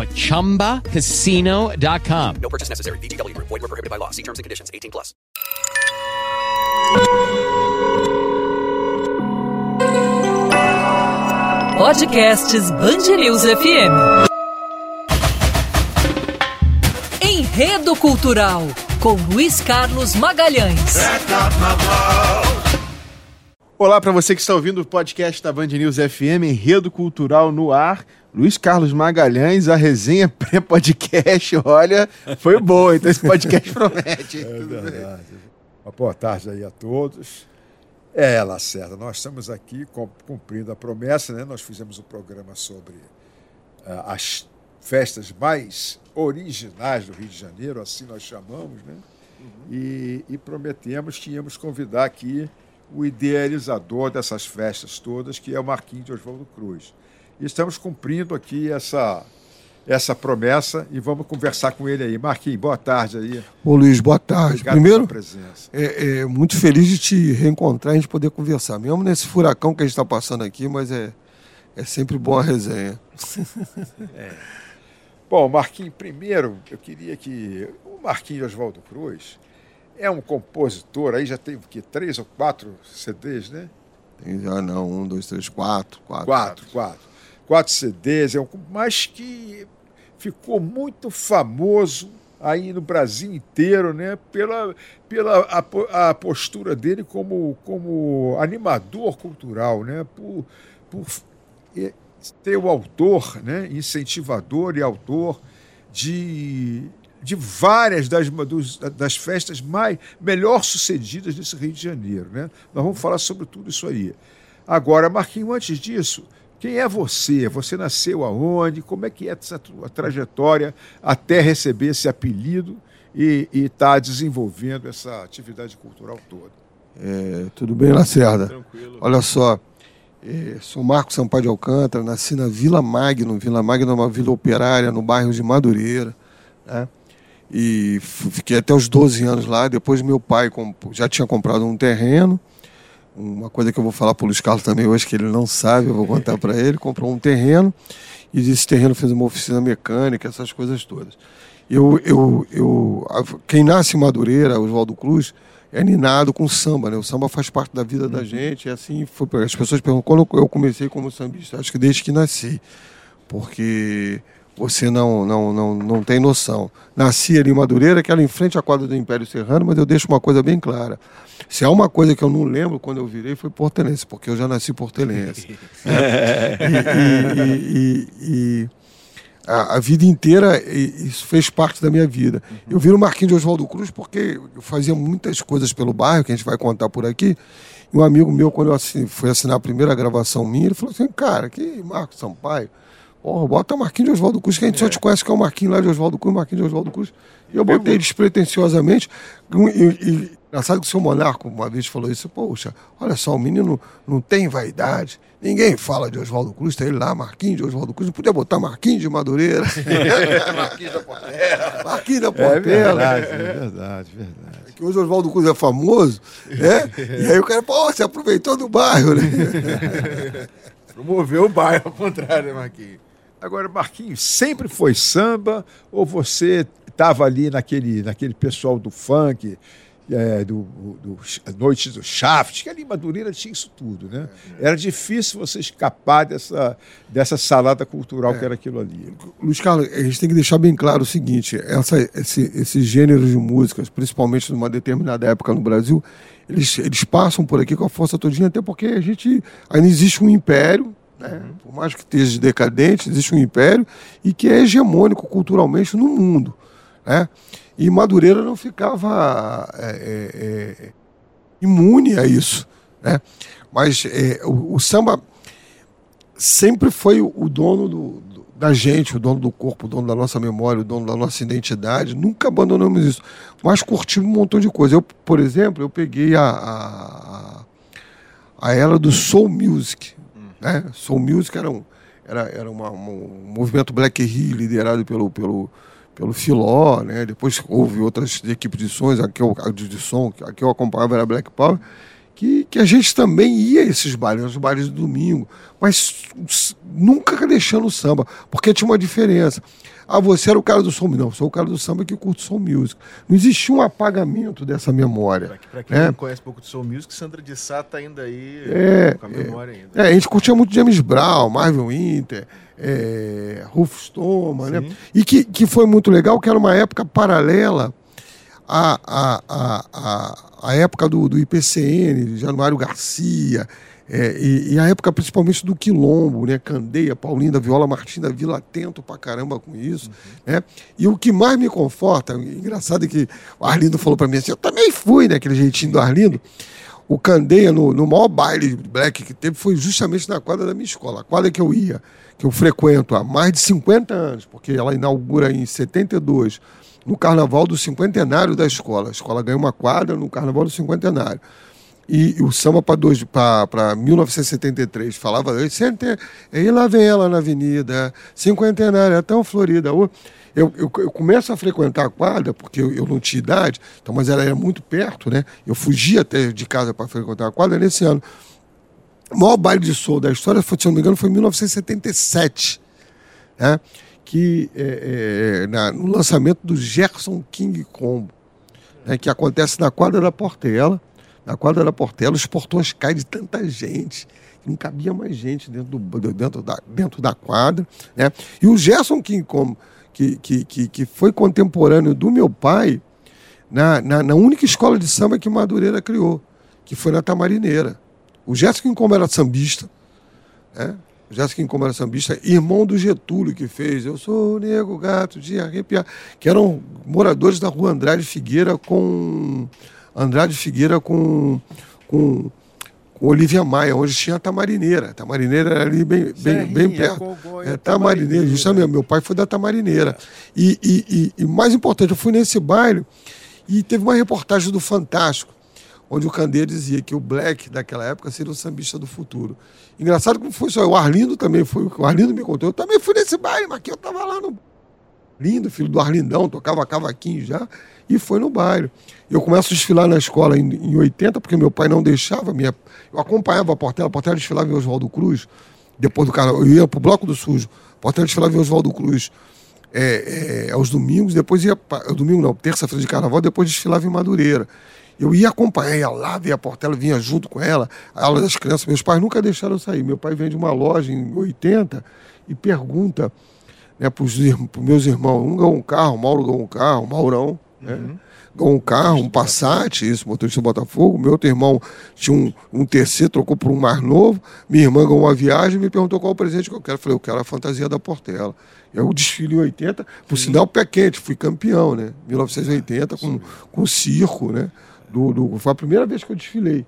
at ChumbaCasino.com. No purchase necessary. VGW. Void were prohibited by law. See terms and conditions. 18 plus. Podcasts Band News FM. Enredo Cultural com Luiz Carlos Magalhães. Olá para você que está ouvindo o podcast da Band News FM, Enredo Cultural no ar. Luiz Carlos Magalhães, a resenha pré-podcast, olha, foi boa, então esse podcast promete. É verdade. Uma boa tarde aí a todos. É, Lacerda, nós estamos aqui cumprindo a promessa, né? Nós fizemos um programa sobre uh, as festas mais originais do Rio de Janeiro, assim nós chamamos, né? Uhum. E, e prometemos que íamos convidar aqui o idealizador dessas festas todas, que é o Marquinhos de Oswaldo Cruz. E estamos cumprindo aqui essa, essa promessa e vamos conversar com ele aí. Marquinhos, boa tarde aí. Ô Luiz, boa tarde. Obrigado Primeiro, pela presença. É, é, muito feliz de te reencontrar e gente poder conversar, mesmo nesse furacão que a gente está passando aqui, mas é, é sempre boa a resenha. É. Bom, Marquinhos, primeiro eu queria que o Marquinhos Oswaldo Cruz é um compositor, aí já tem que três ou quatro CDs, né? Tem já não, um, dois, três, quatro. Quatro, quatro. quatro. Quatro CDs, é mas que ficou muito famoso aí no Brasil inteiro, né? Pela, pela a, a postura dele como, como animador cultural, né? Por, por ter o autor, né? Incentivador e autor de de várias das, das festas mais melhor sucedidas desse Rio de Janeiro. Né? Nós vamos falar sobre tudo isso aí. Agora, Marquinhos, antes disso, quem é você? Você nasceu aonde? Como é que é essa tua trajetória até receber esse apelido e estar tá desenvolvendo essa atividade cultural toda? É, tudo bem, Lacerda? Tranquilo. Olha só, é, sou Marco Sampaio de Alcântara, nasci na Vila Magno. Vila Magno é uma vila operária no bairro de Madureira. Né? E fiquei até os 12 anos lá. Depois meu pai já tinha comprado um terreno. Uma coisa que eu vou falar para o Luiz Carlos também hoje, que ele não sabe, eu vou contar para ele. Comprou um terreno e desse terreno fez uma oficina mecânica, essas coisas todas. Eu, eu, eu, quem nasce em Madureira, Oswaldo Cruz, é ninado com samba, né? O samba faz parte da vida da uhum. gente, e assim foi. As pessoas perguntam quando eu comecei como sambista, acho que desde que nasci, porque você não, não, não, não tem noção. Nasci ali em Madureira, aquela em frente à quadra do Império Serrano, mas eu deixo uma coisa bem clara. Se há uma coisa que eu não lembro quando eu virei, foi portelense, porque eu já nasci portelense. é. e, e, e, a, a, vida inteira isso fez parte da minha vida. Uhum. Eu vi o Marquinhos de Oswaldo Cruz porque eu fazia muitas coisas pelo bairro, que a gente vai contar por aqui. E um amigo meu, quando eu assin, fui assinar a primeira gravação minha, ele falou assim, cara, que Marcos Sampaio Porra, bota o Marquinhos de Oswaldo Cruz, que a gente é. só te conhece que é o Marquinhos lá de Oswaldo Cruz, Marquinhos de Oswaldo Cruz. E eu botei eu... despretensiosamente. E, e, engraçado que o seu Monarco uma vez falou isso, poxa, olha só, o menino não tem vaidade. Ninguém fala de Oswaldo Cruz, tem ele lá, Marquinhos de Oswaldo Cruz, não podia botar Marquinhos de Madureira. Marquinhos da Portela. Marquinhos da Portela. É verdade, é verdade, verdade. É que hoje o Oswaldo Cruz é famoso, né? E aí o cara, pô, você aproveitou do bairro, né? Promoveu o bairro ao contrário, né, Marquinhos? Agora, Marquinhos, sempre foi samba ou você estava ali naquele, naquele pessoal do funk é, do, do, do Noite do Shaft, que ali em Madureira tinha isso tudo, né? Era difícil você escapar dessa, dessa salada cultural que era aquilo ali. Luiz Carlos, a gente tem que deixar bem claro o seguinte: essa, esse, esses gêneros de músicas, principalmente numa determinada época no Brasil, eles, eles passam por aqui com a força todinha, até porque a gente ainda existe um império, né? por mais que esteja decadente, existe um império e que é hegemônico culturalmente no mundo. Né? E Madureira não ficava é, é, é, imune a isso. Né? Mas é, o, o, samba sempre foi o dono do, do, da gente, o dono do corpo, o dono da nossa memória, o dono da nossa identidade. Nunca abandonamos isso. Mas curtimos um montão de coisa. Eu, por exemplo, eu peguei a, a, a era do Soul Music. Né? Soul Music era um, era, era uma, um movimento Black Hill liderado pelo, pelo, pelo Filó, né? depois houve outras equipes de sons, aqui eu, de som, aqui eu acompanhava era Black Power, que, que a gente também ia a esses bailes, os bailes de domingo, mas nunca deixando o samba, porque tinha uma diferença. Ah, você era o cara do som, não, sou o cara do samba que curte soul music. Não existia um apagamento dessa memória. Para quem né? não conhece pouco de soul music, Sandra de Sá tá ainda aí é, com a memória ainda. É, a gente curtia muito James Brown, Marvin Winter, é, Rufus Stoma, né? E que, que foi muito legal, que era uma época paralela à, à, à, à, à época do, do IPCN, Januário Garcia, é, e, e, a época principalmente do Quilombo, né? Candeia, Paulinho da Viola, Martim da Vila, atento pra caramba com isso. Uhum. Né? E o que mais me conforta, engraçado é que o Arlindo falou para mim assim, eu também fui, né? Aquele jeitinho do Arlindo. O Candeia, no, no maior baile black que teve, foi justamente na quadra da minha escola. A quadra que eu ia, que eu frequento há mais de 50 anos, porque ela inaugura em 72, no carnaval do cinquentenário da escola. A escola ganhou uma quadra no carnaval do cinquentenário. E, o samba para 1973 falava, e lá vem ela na avenida, cinquentenária, é tão florida. Eu, eu, eu, começo a frequentar a quadra, porque eu, eu, não tinha idade, então, mas ela era muito perto, né? Eu fugia até de casa para frequentar a quadra nesse ano. O maior baile de soul da história, se não me engano, foi em 1977, né? que é, é, na, no lançamento do Gerson King Combo, né? que acontece na quadra da Portela na quadra da Portela, os portões caem de tanta gente. Não cabia mais gente dentro, do, dentro, da, dentro da quadra. Né? E o Gerson King, como, que, que, que, que foi contemporâneo do meu pai, na, na, na, única escola de samba que Madureira criou, que foi na Tamarineira. O Gerson King como era sambista, né? o Gerson King como era sambista, irmão do Getúlio, que fez Eu Sou Nego Gato de Arrepiar, que eram moradores da rua Andrade Figueira com Andrade Figueira com, com, com Olivia Maia, onde tinha a Tamarineira. A Tamarineira era ali bem, bem, bem perto. É, Tamarineira, justamente. Meu pai foi da Tamarineira. E, e, e, e mais importante, eu fui nesse baile e teve uma reportagem do Fantástico, onde o Candeia dizia que o Black daquela época seria o sambista do futuro. Engraçado como foi só. O Arlindo também foi. O Arlindo me contou. Eu também fui nesse baile, mas aqui eu estava lá no. Lindo, filho do Arlindão, tocava cavaquinho já e foi no baile. Eu começo a desfilar na escola em, em 80, porque meu pai não deixava. Minha... Eu acompanhava a Portela, a Portela desfilava em Oswaldo Cruz, depois do carnaval. Eu ia para o Bloco do Sujo, a Portela desfilava em Oswaldo Cruz é, é, aos domingos, depois ia. Pra... Domingo não, terça-feira de carnaval, depois desfilava em Madureira. Eu ia acompanhar, ia lá ver a Portela, vinha junto com ela, a aula das crianças. Meus pais nunca deixaram eu sair. Meu pai vem de uma loja em 80 e pergunta né, para os meus irmãos: um ganhou um carro, Mauro ganhou um carro, Maurão. Né? Uhum. Um carro, um Passat, isso, motorista do Botafogo. Meu outro irmão tinha um, um TC, trocou por um mais novo. Minha irmã ganhou uma viagem e me perguntou qual o presente que eu quero. Eu falei, eu quero a fantasia da Portela. Eu desfile em 80, por Sim. sinal pé quente, fui campeão, né? 1980, com, com circo, né? Do, do, foi a primeira vez que eu desfilei.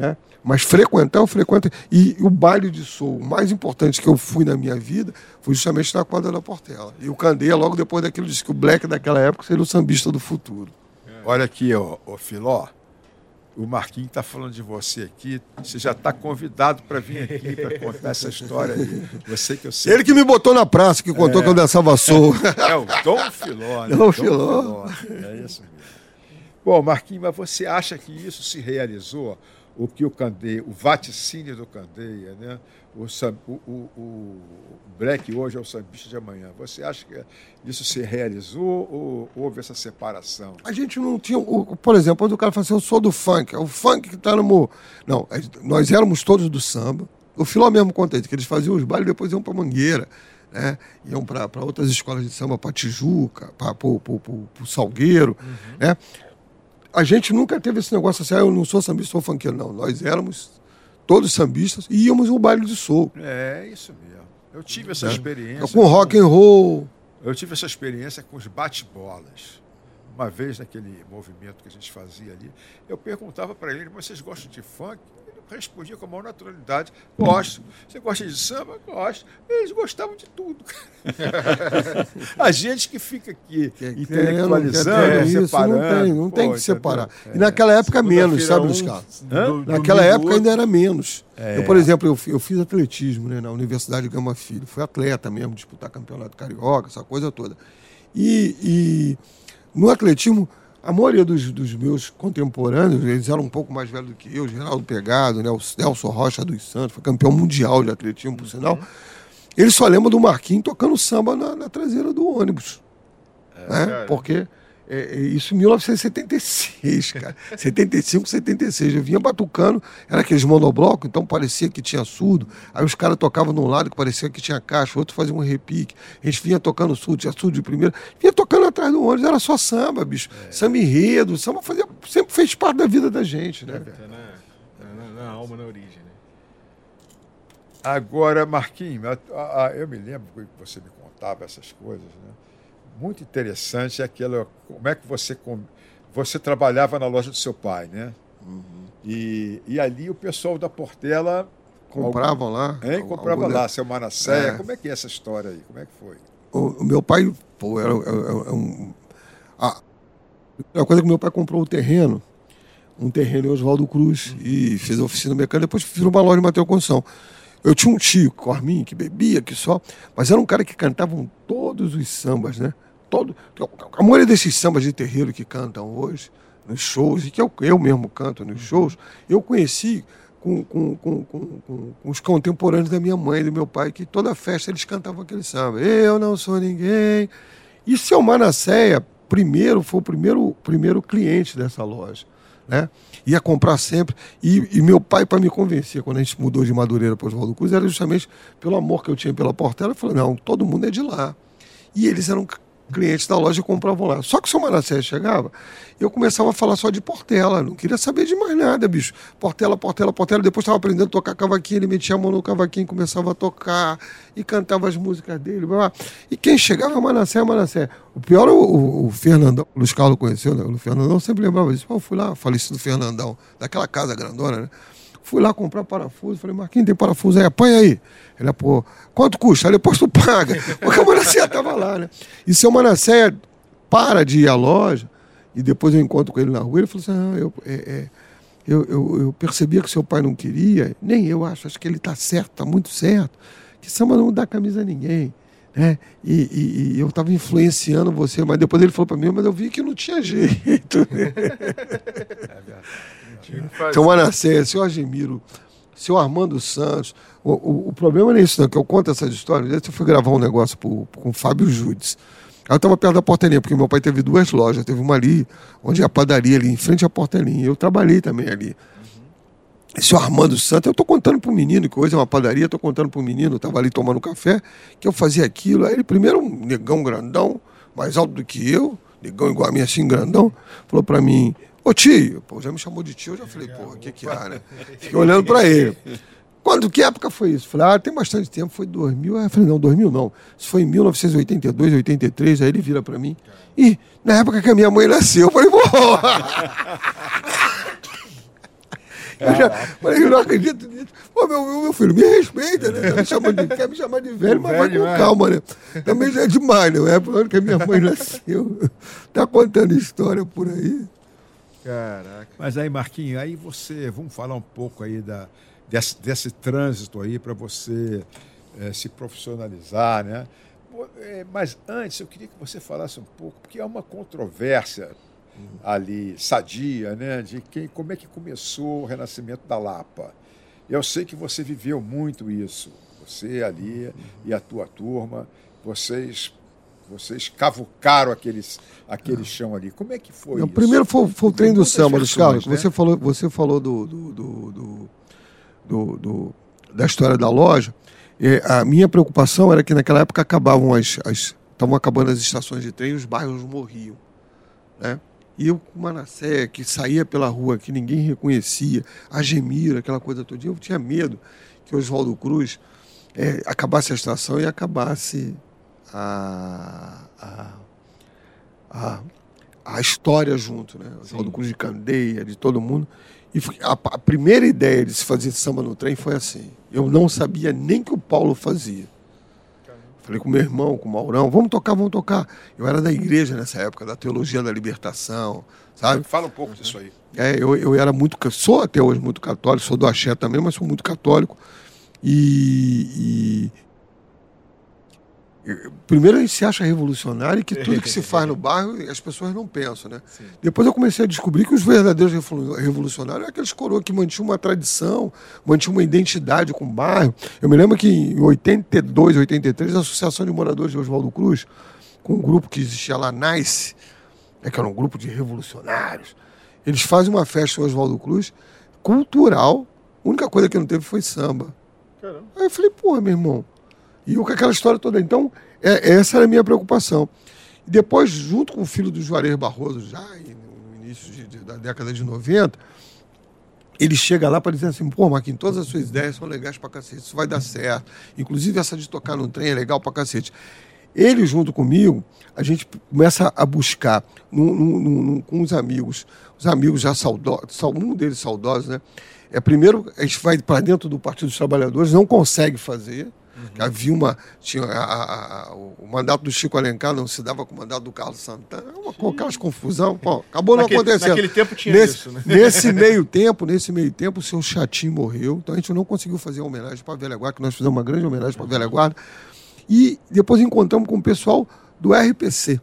Né? Mas frequentar, eu frequento. E o baile de soul o mais importante que eu fui na minha vida foi justamente na quadra da Portela. E o Candeia, logo depois daquilo, disse que o Black daquela época seria o sambista do futuro. Olha aqui, ô, ô Filó. O Marquinhos está falando de você aqui. Você já está convidado para vir aqui para contar essa história aí. Você que eu sei. Ele que me botou na praça, que contou é. que eu dançava soul. É o Dom Filó. Né? Dom, Filó. É isso mesmo. Bom, Marquinhos, mas você acha que isso se realizou? O que o Candeia, o vaticínio do Candeia, né? O, o, o, o Black hoje é o sambista de amanhã. Você acha que isso se realizou ou houve essa separação? A gente não tinha. o- Por exemplo, quando o cara fala assim, eu sou do funk, é o funk que tá no. mo-". Não, gente- nós éramos todos do samba. O Filó mesmo conta isso, que eles faziam os bailes e depois iam pra Mangueira. Né? Iam para outras escolas de samba, para Tijuca, para o Salgueiro. Né? A gente nunca teve esse negócio assim, ah, eu não sou sambista, sou funkeiro. Não, nós éramos todos sambistas e íamos no baile de soul. É isso mesmo. Eu tive essa né? experiência. Com rock and roll. Eu tive essa experiência com os bate-bolas. Uma vez naquele movimento que a gente fazia ali, eu perguntava para ele, mas vocês gostam de funk? Respondia com a maior naturalidade, gosto. Você gosta de samba? Gosto. Eles gostavam de tudo. a gente que fica aqui intelectualizando, É, isso, separando. não tem, não pô, tem que separar. entendeu? E naquela época menos, sabe, Luiz Carlos? Naquela época ainda era menos. É. Eu, por exemplo, eu, eu fiz atletismo né, na Universidade de Gama Filho. Fui atleta mesmo, disputar campeonato carioca, essa coisa toda. E, e no atletismo, a maioria dos, dos meus contemporâneos, eles eram um pouco mais velhos do que eu, Geraldo Pegado, né, o Nelson Rocha dos Santos, foi campeão mundial de atletismo, por sinal. Eles só lembram do Marquinhos tocando samba na, na traseira do ônibus. né? Porque é, é, isso em 1976, cara. 75, 76. Eu vinha batucando, era aqueles monoblocos, então parecia que tinha surdo. Aí os caras tocavam de um lado que parecia que tinha caixa, o outro fazia um repique. A gente vinha tocando surdo, tinha surdo de primeira. Vinha tocando atrás do ônibus, era só samba, bicho. Samba enredo, samba fazia, sempre fez parte da vida da gente, né? Tá na, na- na alma, na origem, né? Agora, Marquinhos, a- a- a- eu me lembro que você me contava essas coisas, né? Muito interessante é aquela. Como é que você. Você trabalhava na loja do seu pai, né? Uhum. E, e ali o pessoal da Portela. Compravam lá. Hein? Comprava algum- lá, seu Manasséia. É. Como é que é essa história aí? Como é que foi? O, o meu pai, pô, era, era- era um. A primeira coisa que meu pai comprou o terreno, um terreno em Oswaldo Cruz, e fez a oficina mecânica, depois virou uma loja de material de construção. Eu tinha um tio, Corminho, que bebia, que só, mas era um cara que cantava todos os sambas, né? Todo, a maioria desses sambas de terreiro que cantam hoje, nos shows, e que eu, eu mesmo canto nos shows, eu conheci com, com, com, com, os contemporâneos da minha mãe e do meu pai, que toda festa eles cantavam aquele samba. Eu não sou ninguém. E seu Manasséia, primeiro, foi o primeiro, primeiro cliente dessa loja. Né? Ia comprar sempre. E, e meu pai, para me convencer, quando a gente mudou de Madureira para Oswaldo Cruz, era justamente pelo amor que eu tinha pela Portela. Ele falou: não, todo mundo é de lá. E eles eram clientes da loja compravam lá. Só que o seu Manassés chegava, eu começava a falar só de Portela, não queria saber de mais nada, bicho. Portela, Portela, Portela. Depois estava aprendendo a tocar cavaquinho, ele metia a mão no cavaquinho, começava a tocar e cantava as músicas dele. blá, blá. E quem chegava, Manassés, Manassés. O pior, o, o, o Fernandão, o Luiz Carlos conheceu, né? O Fernandão sempre lembrava disso. Eu fui lá, falecido Fernandão, daquela casa grandona, né? Fui lá comprar parafuso, falei, Marquinhos, tem parafuso aí, apanha aí. Ele, pô, quanto custa? Aí depois tu paga. Porque o Manassés tava lá, né? E seu Manassés para de ir à loja, e depois eu encontro com ele na rua, ele falou assim, ah, eu, é, é, eu, eu, eu percebia que seu pai não queria, nem eu acho, acho que ele tá certo, tá muito certo, que samba não dá camisa a ninguém. Né? E, e- e eu estava influenciando você, mas depois ele falou para mim, mas eu vi que não tinha jeito. né? Seu Manassés, seu Agemiro, seu Armando Santos. O, o, o problema não é isso, não, que eu conto essas histórias. Eu fui gravar um negócio pro- com o Fábio Judes. Eu estava perto da Portelinha, porque meu pai teve duas lojas. Teve uma ali, onde é a padaria ali, em frente à Portelinha. Eu trabalhei também ali. Esse Armando Santos, eu estou contando para o menino, que hoje é uma padaria, estou contando para o menino, estava ali tomando café, que eu fazia aquilo. Aí ele, primeiro, um negão grandão, mais alto do que eu, negão igual a mim, assim, grandão, falou para mim: Ô tio, pô, já me chamou de tio, eu já falei: pô, o que que há, né? Fiquei olhando para ele. Quando, que época foi isso? Falei, ah, tem bastante tempo, foi 2000. Aí eu falei, não, 2000 não. Isso foi em 1982, 83. Aí ele vira para mim. E na época que a minha mãe nasceu, eu falei, pô. Eu já, falei, eu não acredito nisso. Pô, meu, meu, filho, me respeita, né? Me chamando de, quer me chamar de velho, mas vai com é. calma, né? Também já é demais, né? É ano que a minha mãe nasceu. Tá contando história por aí. Caraca. Mas aí, Marquinhos, aí você, vamos falar um pouco aí da, desse, desse trânsito aí para você eh, se profissionalizar, né? Eh, Mas antes eu queria que você falasse um pouco, porque há uma controvérsia ali sadia, né? De quem, como é que começou o renascimento da Lapa. Eu sei que você viveu muito isso. Você ali e a tua turma, vocês vocês cavucaram aqueles, aquele chão ali. Como é que foi Não, isso? primeiro foi, foi o trem do samba, Carlos. né? Você falou, você falou do, do, do, do- do- da história da loja. É, a minha preocupação era que naquela época acabavam as. as- Estavam acabando as estações de trem e os bairros morriam. Né? E eu com Manassé, que saía pela rua, que ninguém reconhecia, a Gemira, aquela coisa toda, eu tinha medo que Oswaldo Cruz é, acabasse a estação e acabasse a, a, a, a história junto, né? Oswaldo Cruz de Candeia, de todo mundo. E a, a primeira ideia de se fazer samba no trem foi assim. Eu não sabia nem que o Paulo fazia. Falei com meu irmão, com o Maurão, vamos tocar, vamos tocar. Eu era da igreja nessa época, da teologia da libertação, sabe? Fala um pouco disso aí. É, eu, eu era muito, sou até hoje muito católico, sou do axé também, mas sou muito católico. E- primeiro a gente se acha revolucionário e que tudo que se faz no bairro as pessoas não pensam, né? Depois eu comecei a descobrir que os verdadeiros revolu- revolucionários eram aqueles coroas que mantinham uma tradição, mantinham uma identidade com o bairro. Eu me lembro que em 82, 83, a Associação de Moradores de Oswaldo Cruz, com um grupo que existia lá, NICE, né, que era um grupo de revolucionários, eles fazem uma festa em Oswaldo Cruz, cultural. A única coisa que não teve foi samba. Aí eu falei, porra, meu irmão. E eu com aquela história toda. Então, é- essa era a minha preocupação. Depois, junto com o filho do Juarez Barroso, já no início de- de- da década de 90, ele chega lá para dizer assim, pô, Marquinhos, todas as suas ideias são legais pra cacete, isso vai dar certo. Inclusive essa de tocar no trem é legal pra cacete. Ele, junto comigo, a gente começa a buscar num- num- num- com os amigos, os amigos já saudosos, um deles saudosos, né? É, primeiro, a gente vai para dentro do Partido dos Trabalhadores, não consegue fazer. Havia uma. Tinha a- a- a- o mandato do Chico Alencar não se dava com o mandato do Carlos Santana. É Uma, aquelas confusão. Acabou não Naquele- acontecendo. naquele tempo tinha nesse, isso, né? Nesse meio tempo, nesse meio tempo, o seu Chatinho morreu. Então a gente não conseguiu fazer a homenagem para a Velha Guarda, que nós fizemos uma grande homenagem para a Velha Guarda. E depois encontramos com o pessoal do RPC.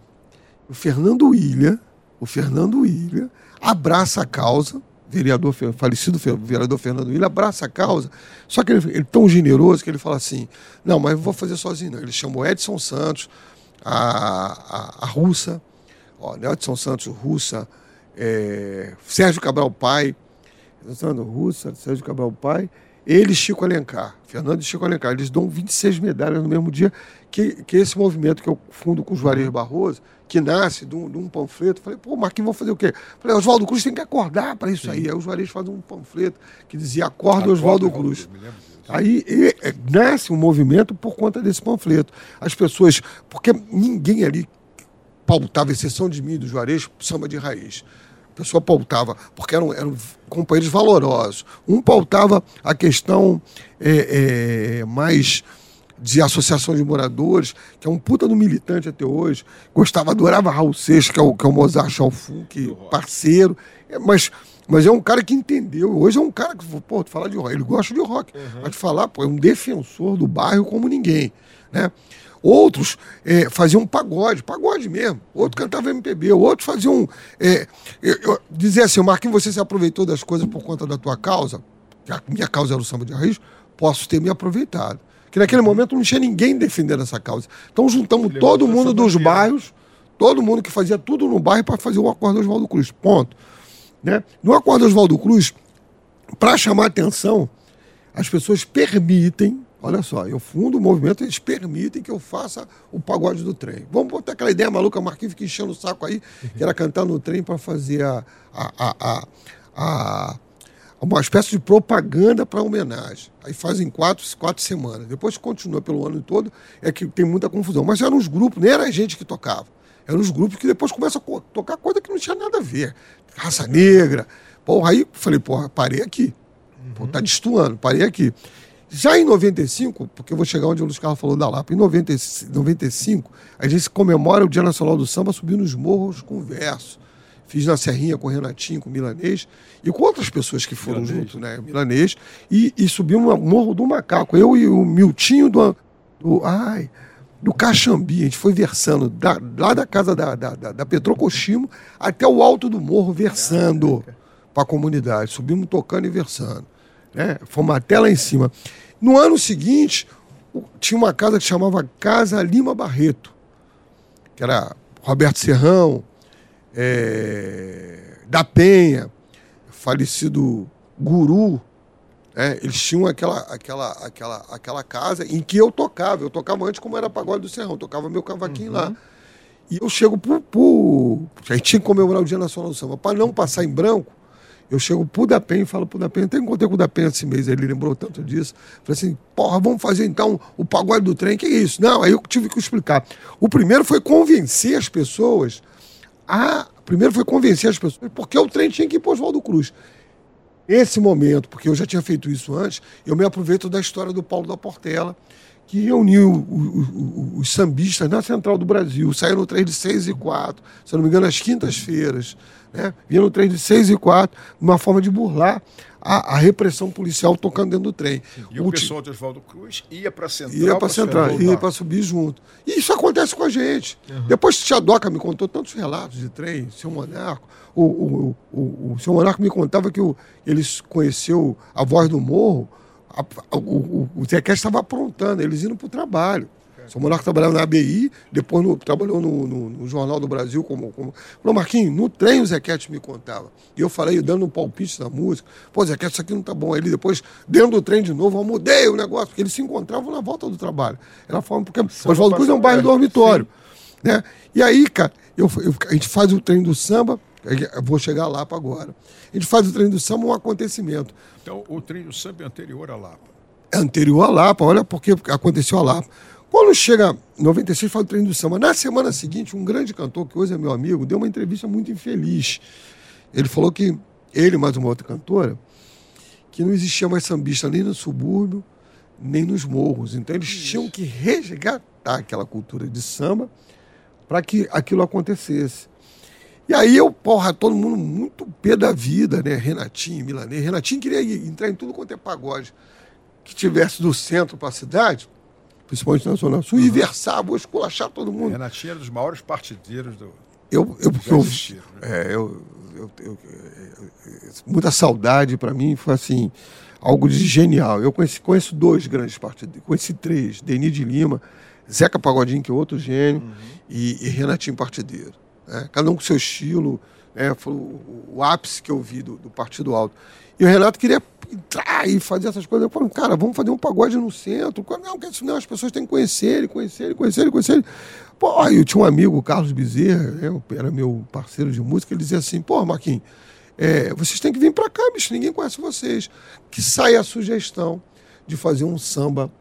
O Fernando Ilha, o Fernando Ilha, abraça a causa, vereador, falecido vereador Fernando Ilha, abraça a causa, só que ele, ele é tão generoso que ele fala assim, não, mas eu vou fazer sozinho. Não. Ele chamou Edson Santos, a, a, a Russa, ó, né, Edson Santos, Russa, é, Sérgio Cabral Pai, Sandro Russa, Sérgio Cabral Pai, ele e Chico Alencar, Fernando e Chico Alencar, eles dão 26 medalhas no mesmo dia que, que esse movimento que eu fundo com o Juarez Barroso, que nasce de um, de um panfleto. Falei, pô, Marquinhos, vamos fazer o quê? Falei, Oswaldo Cruz tem que acordar para isso aí. Aí o Juarez faz um panfleto que dizia Acorda Oswaldo Cruz. Aí e, é, nasce um movimento por conta desse panfleto. As pessoas, porque ninguém ali pautava, exceção de mim do Juarez, samba de raiz. A pessoa pautava, porque eram, eram companheiros valorosos. Um pautava a questão é, é, mais de associação de moradores, que é um puta do militante até hoje. Gostava, adorava Raul Seixas, que é o, que é o Mozart Chalfun, que parceiro. É, mas, mas é um cara que entendeu. Hoje é um cara que, pô, tu falar de rock, ele gosta de rock. Mas te falar, pô, é um defensor do bairro como ninguém. Né? Outros é, faziam pagode, pagode mesmo. Outro cantava MPB, outros faziam. É, eu, eu, dizer assim, Marquinhos, você se aproveitou das coisas por conta da tua causa, que a minha causa era o samba de raiz, posso ter me aproveitado. Que naquele momento não tinha ninguém defendendo essa causa. Então juntamos todo mundo dos bairros, todo mundo que fazia tudo no bairro para fazer o acordo Oswaldo Cruz. Ponto. Né? No acordo Oswaldo Cruz, para chamar atenção, as pessoas permitem, olha só, eu fundo o movimento, eles permitem que eu faça o pagode do trem. Vamos botar aquela ideia maluca, Marquinhos fica enchendo o saco aí, que era cantar no trem para fazer a, a, a, a, a uma espécie de propaganda para homenagem. Aí fazem quatro, quatro semanas. Depois continua pelo ano todo, é que tem muita confusão. Mas eram os grupos, nem era a gente que tocava. Eram os grupos que depois começam a tocar coisa que não tinha nada a ver. Raça negra. Porra, aí falei, porra, parei aqui. Pô, tá destoando, parei aqui. Já em 95, porque eu vou chegar onde o Luiz Carlos falou da Lapa, em 90, 95, a gente comemora o Dia Nacional do Samba subindo os morros com verso. Fiz na Serrinha com o Renatinho, com o Milanês, e com outras pessoas que foram Milanês. junto, né? Milanês, e, e subimos o Morro do Macaco. Eu e o Miltinho do. do ai, do Caxambi, a gente foi versando da- lá da casa da, da, da, Petrocochimo até o alto do morro, versando para a comunidade. Subimos tocando e versando. Né? Fomos até lá em cima. No ano seguinte, tinha uma casa que chamava Casa Lima Barreto, que era Roberto Serrão, é, da Penha, falecido Guru, né? eles tinham aquela, aquela, aquela, aquela casa em que eu tocava. Eu tocava antes como era pagode do Serrão, eu tocava meu cavaquinho lá. E eu chego pro, pro. A gente tinha que comemorar o Dia Nacional do Samba. Para não passar em branco, eu chego pro da Penha e falo pro da Penha. Até encontrei com o da Penha esse mês, ele lembrou tanto disso. Falei assim: porra, vamos fazer então o pagode do trem. Que é isso? Não, aí eu tive que explicar. O primeiro foi convencer as pessoas a. Primeiro foi convencer as pessoas, porque o trem tinha que ir para Oswaldo Cruz. Esse momento, porque eu já tinha feito isso antes, eu me aproveito da história do Paulo da Portela, que reuniu os sambistas na Central do Brasil. Saía no trem de 6 e 4, se eu não me engano, às quintas-feiras. Né? Vinha no trem de 6 e 4, uma forma de burlar a, a repressão policial tocando dentro do trem. E o O pessoal de Oswaldo Cruz ia para Central. Ia para central, ia para subir junto. E isso acontece com a gente. Depois Tia Doca me contou tantos relatos de trem, seu Monarco. O, o, o, o, seu Monarco me contava que o, ele conheceu a voz do morro, a- a- o, o, o estava aprontando, eles indo para o trabalho. O seu Monarco trabalhava na ABI, depois no- trabalhou no, no- no Jornal do Brasil como. como... Falou, Marquinhos, no trem o Zequete me contava. E eu falei, dando um palpite na música, pô, Zequete, isso aqui não tá bom. Aí ele depois, dentro do trem de novo, eu mudei o negócio, porque eles se encontravam na volta do trabalho. Era a forma, porque Oswaldo Cruz é um bairro dormitório. Né? E aí, cara, eu, eu- a gente faz o trem do samba, eu vou chegar lá para agora. A gente faz o trem do samba um acontecimento Então, o trem do samba é anterior à Lapa. é anterior à Lapa, olha porque aconteceu a Lapa. Quando chega 96, faz o treino do samba. Na semana seguinte, um grande cantor, que hoje é meu amigo, deu uma entrevista muito infeliz. Ele falou que ele, mais uma outra cantora, que não existia mais sambista nem no subúrbio, nem nos morros. Então eles tinham que resgatar aquela cultura de samba para que aquilo acontecesse. E aí eu, porra, todo mundo muito pé da vida, né? Renatinho, Milanês. Renatinho queria entrar em tudo quanto é pagode que tivesse do centro para a cidade, principalmente na Zona Sul, e versar, vou esculachar todo mundo. Renatinho era dos maiores partideiros do. Eu, eu, eu, né? é, eu, eu- eu- eu- muita saudade para mim, foi assim, algo de genial. Eu conheci, conheço dois grandes partidos, conheci três, Denis de Lima, Zeca Pagodinho, que é outro gênio, e, e Renatinho Partideiro. né? Cada um com seu estilo, né? foi o, o ápice que eu vi do, do Partido Alto. E o Renato queria entrar e fazer essas coisas. Eu falei, cara, vamos fazer um pagode no centro. Não, que isso não, as pessoas têm que conhecer ele, conhecer ele, conhecer ele, conhecer ele. Pô, eu tinha um amigo, o Carlos Bezerra, né, era meu parceiro de música, ele dizia assim, pô, Marquinhos, é, vocês têm que vir pra cá, bicho, ninguém conhece vocês. Que saia a sugestão de fazer um samba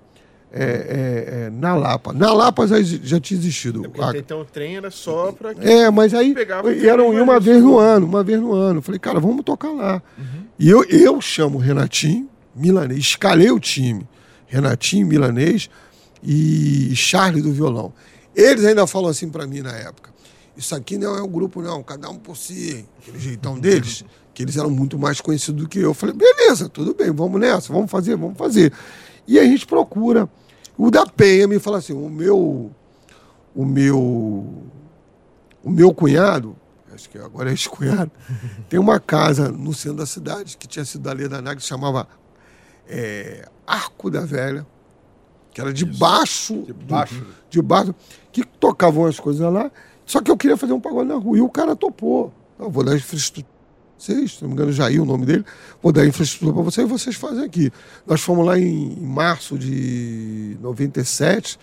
é, é, é, na Lapa. Na Lapa já, já tinha existido. Porque A- então o trem era só pra. é, mas aí Pegava eram pegava uma vez no ano, uma vez no ano. Falei, cara, vamos tocar lá. E eu, eu chamo Renatinho, Milanês, escalei o time. Renatinho, Milanês e Charlie do violão. Eles ainda falam assim pra mim na época. Isso aqui não é um grupo, não, cada um por si. Aquele jeitão deles, que eles eram muito mais conhecidos do que eu. Eu falei, beleza, tudo bem, vamos nessa, vamos fazer, vamos fazer. E a gente procura. O da Penha me fala assim, o meu. O meu. O meu cunhado, acho que agora é ex-cunhado, tem uma casa no centro da cidade, que tinha sido da Leda Nag, que se chamava é, Arco da Velha, que era debaixo. Debaixo. do- debaixo. Que tocavam as coisas lá. Só que eu queria fazer um pagode na rua. E o cara topou. Eu vou dar infraestrutura vocês, se não me engano, Jair, o nome dele. Vou dar infraestrutura para vocês e vocês fazem aqui. Nós fomos lá em, março de 97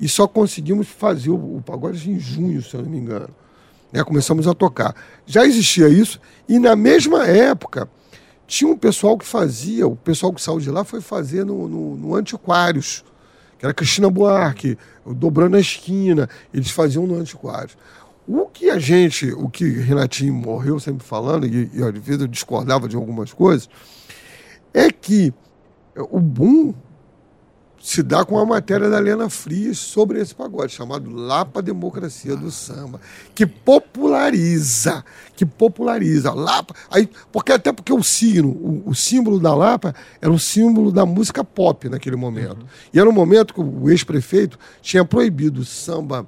e só conseguimos fazer o, o pagode em junho, se eu não me engano. Né? Começamos a tocar. Já existia isso, e na mesma época tinha um pessoal que fazia, o pessoal que saiu de lá foi fazer no, no, no Antiquários, que era Cristina Buarque, Dobrando a Esquina, eles faziam no Antiquários. O que a gente, o que Renatinho morreu sempre falando, e, e às vezes eu discordava de algumas coisas, é que o boom se dá com a matéria da Helena Frias sobre esse pagode, chamado Lapa Democracia do Samba, que populariza, que populariza. Lapa, aí, porque até porque o signo, o, o símbolo da Lapa era um símbolo da música pop naquele momento. E era um momento que o ex-prefeito tinha proibido o samba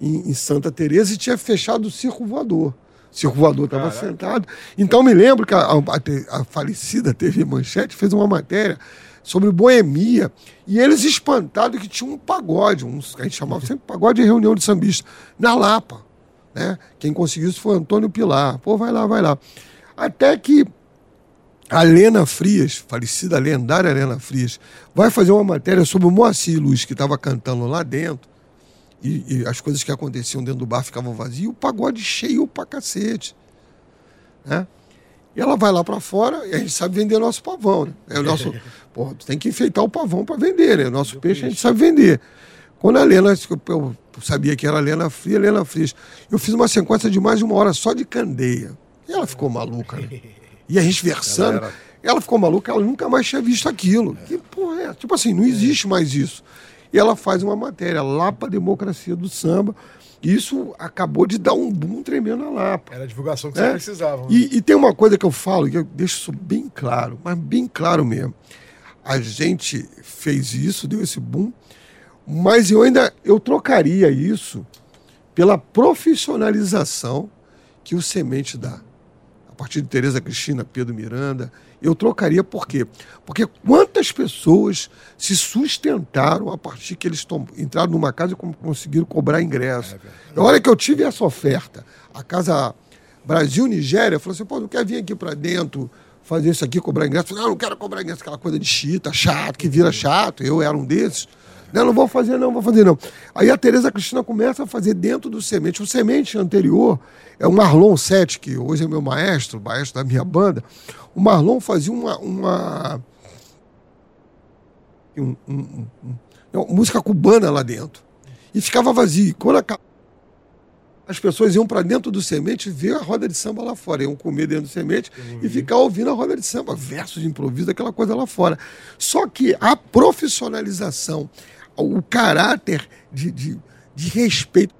em, em Santa Teresa e tinha fechado o circo voador. O circo voador estava sentado. Então me lembro que a, a- a falecida TV Manchete fez uma matéria sobre boemia e eles espantados que tinha um pagode, um, a gente chamava sempre pagode de reunião de sambista, na Lapa. Né? Quem conseguiu isso foi Antônio Pilar. Pô, vai lá, vai lá. Até que a Lena Frias, falecida lendária Lena Frias, vai fazer uma matéria sobre o Moacir Luiz, que estava cantando lá dentro, e, e as coisas que aconteciam dentro do bar ficavam vazias, o pagode cheio pra cacete. Né? E ela vai lá pra fora e a gente sabe vender nosso pavão, né? É o nosso, pô, tem que enfeitar o pavão para vender, né? O nosso peixe a gente sabe vender. Quando a Lena, eu sabia que era a Lena Fria, Lena Frias, eu fiz uma sequência de mais de uma hora só de candeia. E ela ficou maluca, né? E a gente versando, Ela ficou maluca, ela nunca mais tinha visto aquilo. Que porra é? Tipo assim, não existe mais isso. E ela faz uma matéria, Lapa Democracia do Samba. Isso acabou de dar um boom tremendo na Lapa. Era a divulgação que É. você precisava. né? E, e tem uma coisa que eu falo, que eu deixo isso bem claro, mas bem claro mesmo. A gente fez isso, deu esse boom, mas eu ainda eu trocaria isso pela profissionalização que o Semente dá. A partir de Tereza Cristina, Pedro Miranda, eu trocaria por quê? Porque quantas pessoas se sustentaram a partir que eles entraram numa casa e conseguiram cobrar ingresso. Na hora que eu tive essa oferta, a casa Brasil-Nigéria falou assim: pô, não quer vir aqui para dentro fazer isso aqui, cobrar ingresso? Eu falei, não, não quero cobrar ingresso, aquela coisa de chita, chato, que vira chato. Eu era um desses. Não, não vou fazer, não, vou fazer, não. Aí a Tereza Cristina começa a fazer dentro do Semente. O Semente anterior é o Marlon Sete, que hoje é meu maestro, maestro da minha banda. O Marlon fazia uma. uma um- um- um- música cubana lá dentro. E ficava vazio. Quando acabava as pessoas iam para dentro do semente ver a roda de samba lá fora. Iam comer dentro do semente e ficar ouvindo a roda de samba, versos de improviso, aquela coisa lá fora. Só que a profissionalização, o caráter de, de, de respeito.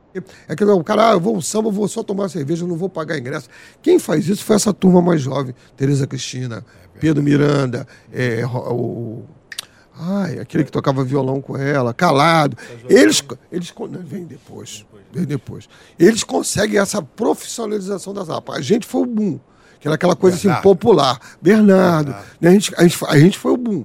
É que o cara, ah, eu vou um samba, eu vou só tomar cerveja, eu não vou pagar ingresso. Quem faz isso foi essa turma mais jovem. Tereza Cristina, Pedro Miranda, é, o, Ai, aquele que tocava violão com ela, calado. Eles, eles vem depois, vem depois. Eles conseguem essa profissionalização das arpas. A gente foi o boom, que era aquela coisa assim Bernardo. popular. Bernardo, né? a, gente, a, gente, a gente foi o boom.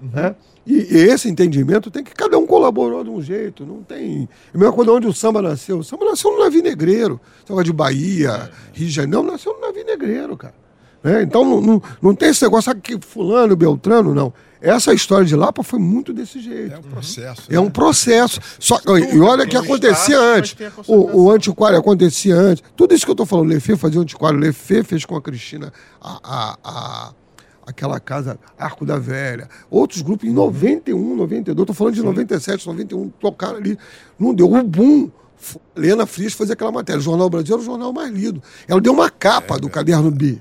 Né? E, e esse entendimento tem que cada um colaborou de um jeito, não tem. É a mesma coisa onde o samba nasceu. O samba nasceu no navio negreiro. Samba de Bahia, Rio de Janeiro, não, nasceu no navio negreiro, cara. né? Então não, não, não tem esse negócio, sabe que fulano, Beltrano, não. Essa história de Lapa foi muito desse jeito. É um processo. É um processo. Só, e olha que acontecia antes. O, o antiquário acontecia antes. Tudo isso que eu estou falando, Lefê fazia o antiquário. Lefê fez com a Cristina a, a, a- aquela casa Arco da Velha. Outros grupos em 91, 92, estou falando de 97, 91, tocaram ali. Não deu. O boom. Lena Frias fazia aquela matéria. O Jornal Brasil era o jornal mais lido. Ela deu uma capa do caderno B.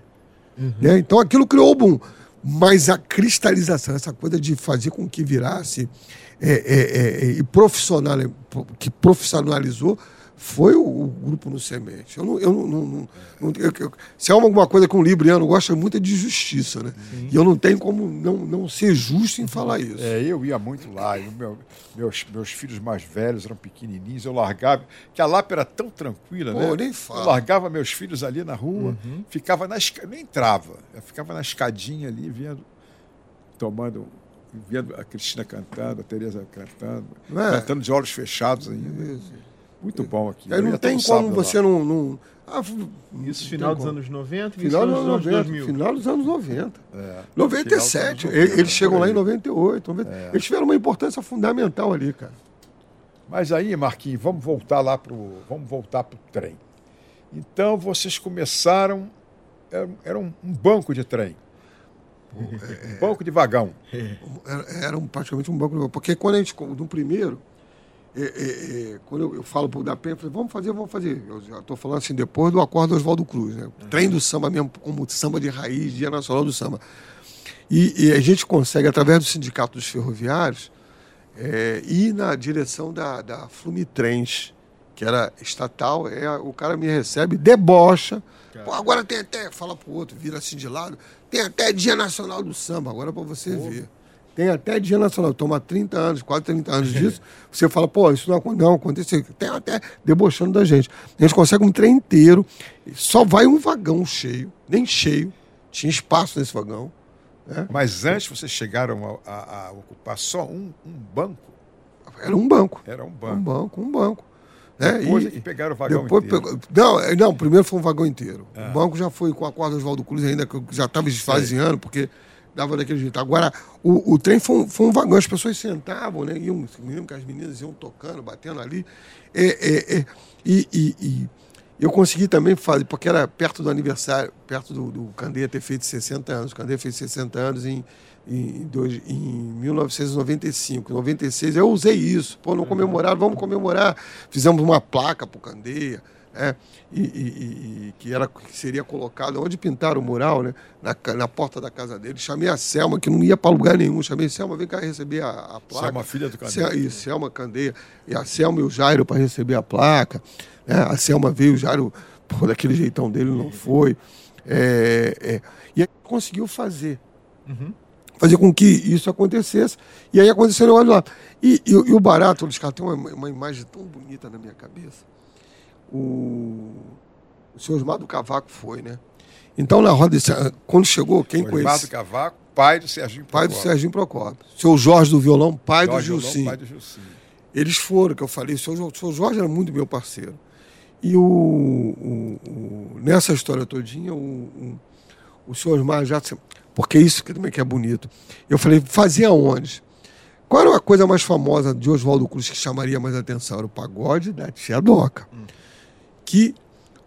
né? Então aquilo criou o boom. Mas a cristalização, essa coisa de fazer com que virasse é, é, é, e profissional, que profissionalizou, foi o, o grupo no Semente. Eu não, eu não, não- não- eu- eu- se há alguma coisa que um libriano gosta muito é de justiça, né? E eu não tenho como não, não ser justo em falar isso. É, eu ia muito lá. meu- meus, meus filhos mais velhos eram pequenininhos. Eu largava. Que a Lapa era tão tranquila, Pô, né? nem fala. Eu largava meus filhos ali na rua, ficava na esca... nem entrava. Eu ficava na escadinha ali, vendo, tomando, vendo a Cristina cantando, a Tereza cantando, É. cantando de olhos fechados ainda. Muito bom aqui. Aí não tem como você lá. não. não ah, Isso final dos como. anos 90, Final dos anos anos 90. 2000. Final dos anos 90. É, 97. final dos anos Eles 90, chegam por lá em 98. 90. Eles tiveram uma importância fundamental ali, cara. Mas aí, Marquinhos, vamos voltar lá pro, vamos voltar pro trem. Então vocês começaram era, era um, um banco de trem, um banco de vagão. Era, era um, praticamente um banco. Porque quando a gente, no primeiro, é, é, é, quando eu, eu falo pro da Penha, eu falei, vamos fazer, vamos fazer. Eu já estou falando assim, depois do acordo Oswaldo Cruz, né? Trem do samba mesmo, como samba de raiz, Dia Nacional do Samba. E, e a gente consegue, através do Sindicato dos Ferroviários, é, e na direção da, da Flumitrens, que era estatal, é, o cara me recebe, debocha. Pô, agora tem até, fala pro outro, vira assim de lado, tem até Dia Nacional do Samba, agora para você ver. Tem até Dia Nacional, toma 30 anos, quase 30 anos disso, você fala, pô, isso não, não aconteceu, tem até debochando da gente. A gente consegue um trem inteiro, só vai um vagão cheio, nem cheio, tinha espaço nesse vagão. né? Mas antes vocês chegaram a, a- a ocupar só um, um banco. Era um banco. Era um Um banco. banco, um banco. né? Depois E- é que pegaram o vagão inteiro. pegou- não, é, não, primeiro foi um vagão inteiro. Ah. O banco já foi com a corda Oswaldo Cruz ainda, que eu já estava esvaziando, porque dava daquele jeito. Agora, o, o trem foi um, foi um vagão, as pessoas sentavam, né? Iam, me lembro que as meninas iam tocando, batendo ali. É, é, é, e, e- e eu consegui também fazer, porque era perto do aniversário, perto do, do Candeia ter feito 60 anos. O Candeia fez 60 anos em, em, dois- em 1995. Em 96 eu usei isso. Pô, não comemoraram, vamos comemorar. Fizemos uma placa para o Candeia. Né? E, e- e- e que, era, que seria colocado onde pintaram o mural, né? na, na porta da casa dele. Chamei a Selma, que não ia para lugar nenhum. Chamei, Selma, vem cá receber a, a placa. Selma, filha do Candeia. Se- Isso, Selma Candeia. E a Selma e o Jairo para receber a placa. né? A Selma veio, o Jairo, pô, daquele jeitão dele, não foi. É, é. E aí conseguiu fazer. Fazer com que isso acontecesse. E aí aconteceu o negócio lá. E, e, o- e o barato, Luiz Carlos, tem uma, uma imagem tão bonita na minha cabeça. O, o senhor Osmar do Cavaco foi, né? Então, na roda, desse- quando chegou, quem Osmar do? Cavaco, pai do Serginho Pai do. Serginho Procópio. Seu Jorge do violão, pai Jorge do Gilcinho. pai do Gilcinho. Eles foram, que eu falei, o seu, o seu Jorge era muito meu parceiro. E o, o- o- nessa história todinha, o, o, o senhor Osmar já. Porque isso que também que é bonito. Eu falei, fazia onde? Qual era a coisa mais famosa de Oswaldo Cruz que chamaria mais atenção? Era o pagode da Tia Doca. Que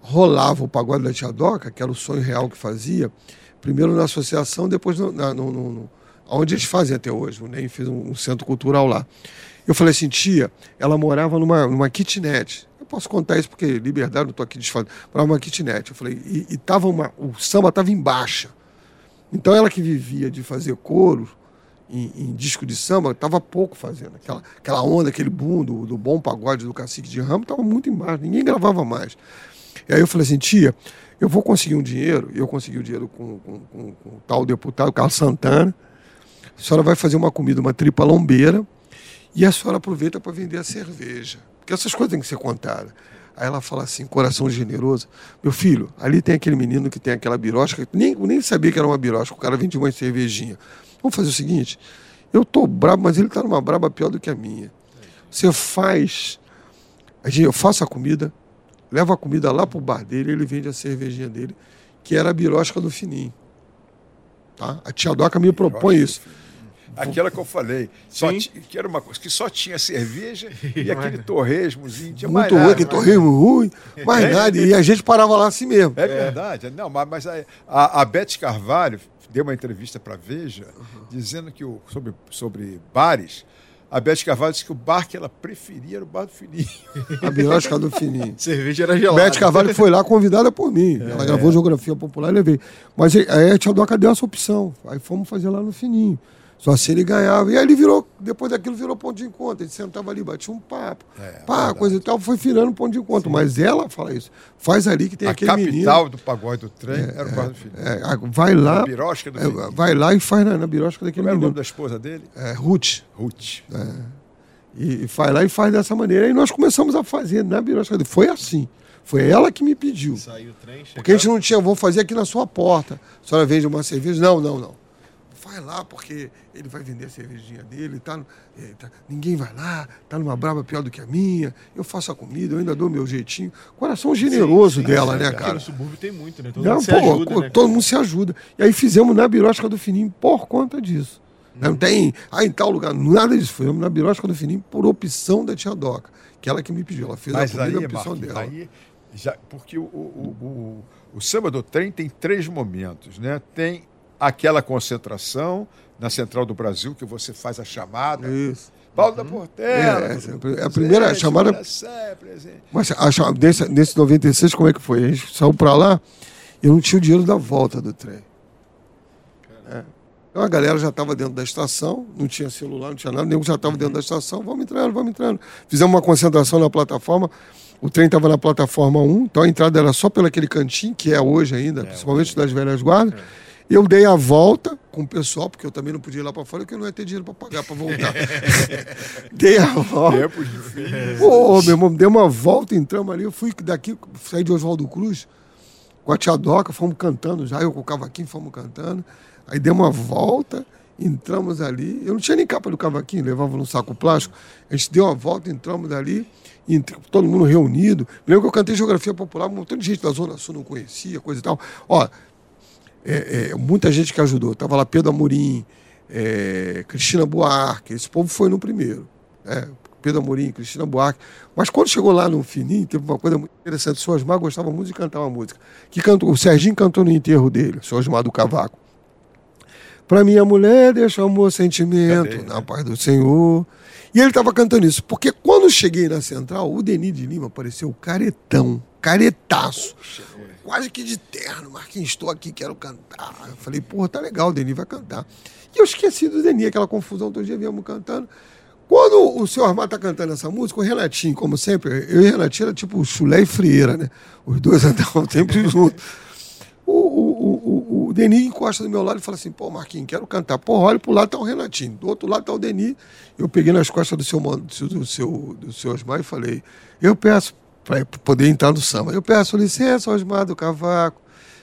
rolava o pagode da Tia Doca, que era o sonho real que fazia, primeiro na associação, depois no, no, no- onde eles fazem até hoje. O NEM fez um, um centro cultural lá. Eu falei assim, tia, ela morava numa, numa kitnet. Eu posso contar isso porque liberdade, não estou aqui desfazendo. Morava numa kitnet. Eu falei, e, e tava uma, o samba estava em baixa. Então ela que vivia de fazer coro em, em disco de samba, estava pouco fazendo. Aquela, aquela onda, aquele boom do, do bom pagode do cacique de ramo, estava muito embaixo, ninguém gravava mais. E aí eu falei assim, tia, eu vou conseguir um dinheiro, e eu consegui o dinheiro com, com, com- com o tal deputado, Carlos Santana. A senhora vai fazer uma comida, uma tripa lombeira, e a senhora aproveita para vender a cerveja. Porque essas coisas têm que ser contadas. Aí ela fala assim, coração generoso, meu filho, ali tem aquele menino que tem aquela birosca, nem, nem sabia que era uma birosca, o cara vendia uma cervejinha. Vamos fazer o seguinte, eu tô brabo, mas ele tá numa braba pior do que a minha. Você faz, eu faço a comida, levo a comida lá pro bar dele, ele vende a cervejinha dele, que era a birosca do Fininho. Tá? A tia Doca me propõe isso. Aquela que eu falei, só ti- que era uma coisa que só tinha cerveja e aquele torresmozinho. Tinha Muito ruim, que mais torresmo ruim, mais nada. E a gente parava lá assim mesmo. É verdade. Não, mas, mas a, a, a Beth Carvalho deu uma entrevista para Veja dizendo que o, sobre, sobre bares, a Beth Carvalho disse que o bar que ela preferia era o bar do Fininho. A birosca do Fininho. Cerveja era gelada. Beth Carvalho foi lá convidada por mim. Ela gravou Geografia Popular e levei. Mas aí a tia Doca deu essa opção. Aí fomos fazer lá no Fininho. Só se ele ganhava. E aí ele virou, depois daquilo virou ponto de encontro. Ele sentava ali, batia um papo. Pá, coisa e tal, foi virando ponto de encontro. Mas ela fala isso. Faz ali que tem a aquele capital menino. do pagode do trem era o bar do Fininho. É, a- vai lá. A birosca do é, Fininho. vai lá e faz na, na birosca daquele Como era o nome menino. da esposa dele? É, Ruth. Ruth. E, e vai lá e faz dessa maneira. E nós começamos a fazer na birosca dele. Foi assim. Foi ela que me pediu. Saiu o trem, Porque a gente não tinha, vou fazer aqui na sua porta. A senhora vende uma cerveja? Não, não, não. Vai lá, porque ele vai vender a cervejinha dele. Tá, eh, tá- ninguém vai lá, tá numa braba pior do que a minha. Eu faço a comida, eu ainda dou meu jeitinho. Coração generoso dela, né, Aqui cara? no subúrbio tem muito, né? Todo Não, mundo pô, ajuda, né, todo mundo se ajuda. E aí fizemos na birosca do Fininho por conta disso. Não tem, ah, em tal lugar, nada disso. Fizemos na birosca do Fininho por opção da tia Doca, que ela que me pediu. Ela fez Mas a aí, comida, a opção Marquinhos, dela. aí já, porque o, o, o, o, o samba do trem tem três momentos, né? Tem aquela concentração na Central do Brasil, que você faz a chamada. Isso. Paulo da Portela. É, é a primeira presente, chamada-. Mas a desse, nesse 96, como é que foi? A gente saiu pra lá, eu não tinha o dinheiro da volta do trem. É. Então a galera já estava dentro da estação, não tinha celular, não tinha nada, nego já estava dentro da estação, vamos entrando, vamos entrando. Fizemos uma concentração na plataforma, o trem estava na plataforma 1, então a entrada era só pelo aquele cantinho, que é hoje ainda, principalmente das velhas guardas. Eu dei a volta com o pessoal, porque eu também não podia ir lá para fora, porque eu não ia ter dinheiro para pagar para voltar. dei a volta. Tempo difícil. Pô, meu irmão, dei uma volta, entramos ali. Eu fui daqui, saí de Oswaldo Cruz com a tia Doca, fomos cantando já, eu com o cavaquinho fomos cantando. Aí dei uma volta, entramos ali. Eu não tinha nem capa do cavaquinho, levava num saco plástico. A gente deu uma volta, entramos ali, todo mundo reunido. Lembro que eu cantei Geografia Popular, um montão de gente da Zona Sul não conhecia, coisa e tal. Ó, é, é, muita gente que ajudou. Tava lá Pedro Amorim, é, Cristina Buarque, esse povo foi no primeiro. né? Pedro Amorim, Cristina Buarque. Mas quando chegou lá no Fininho, teve uma coisa muito interessante. O senhor Osmar gostava muito de cantar uma música. Que cantou, o Serginho cantou no enterro dele, o senhor Osmar do Cavaco. Pra minha mulher, deixa o amor sentimento, na paz do Senhor. E ele estava cantando isso. Porque quando cheguei na central, o Denis de Lima apareceu caretão, caretaço. Quase que de terno. Marquinhos, estou aqui, quero cantar. Eu falei, porra, tá legal, o Denis vai cantar. E eu esqueci do Denis, aquela confusão, todo dia viemos cantando. Quando o senhor Armar tá cantando essa música, o Renatinho, como sempre, eu e o Renatinho era tipo chulé e frieira, né? Os dois andavam sempre juntos. O, o, o, o, Denis encosta do meu lado e fala assim: pô, Marquinhos, quero cantar. Pô, olha pro lado tá o Renatinho, do outro lado tá o Denis. Eu peguei nas costas do seu, do seu, do seu Osmar e falei: eu peço, para poder entrar no samba, eu peço licença, Osmar do Cavaco.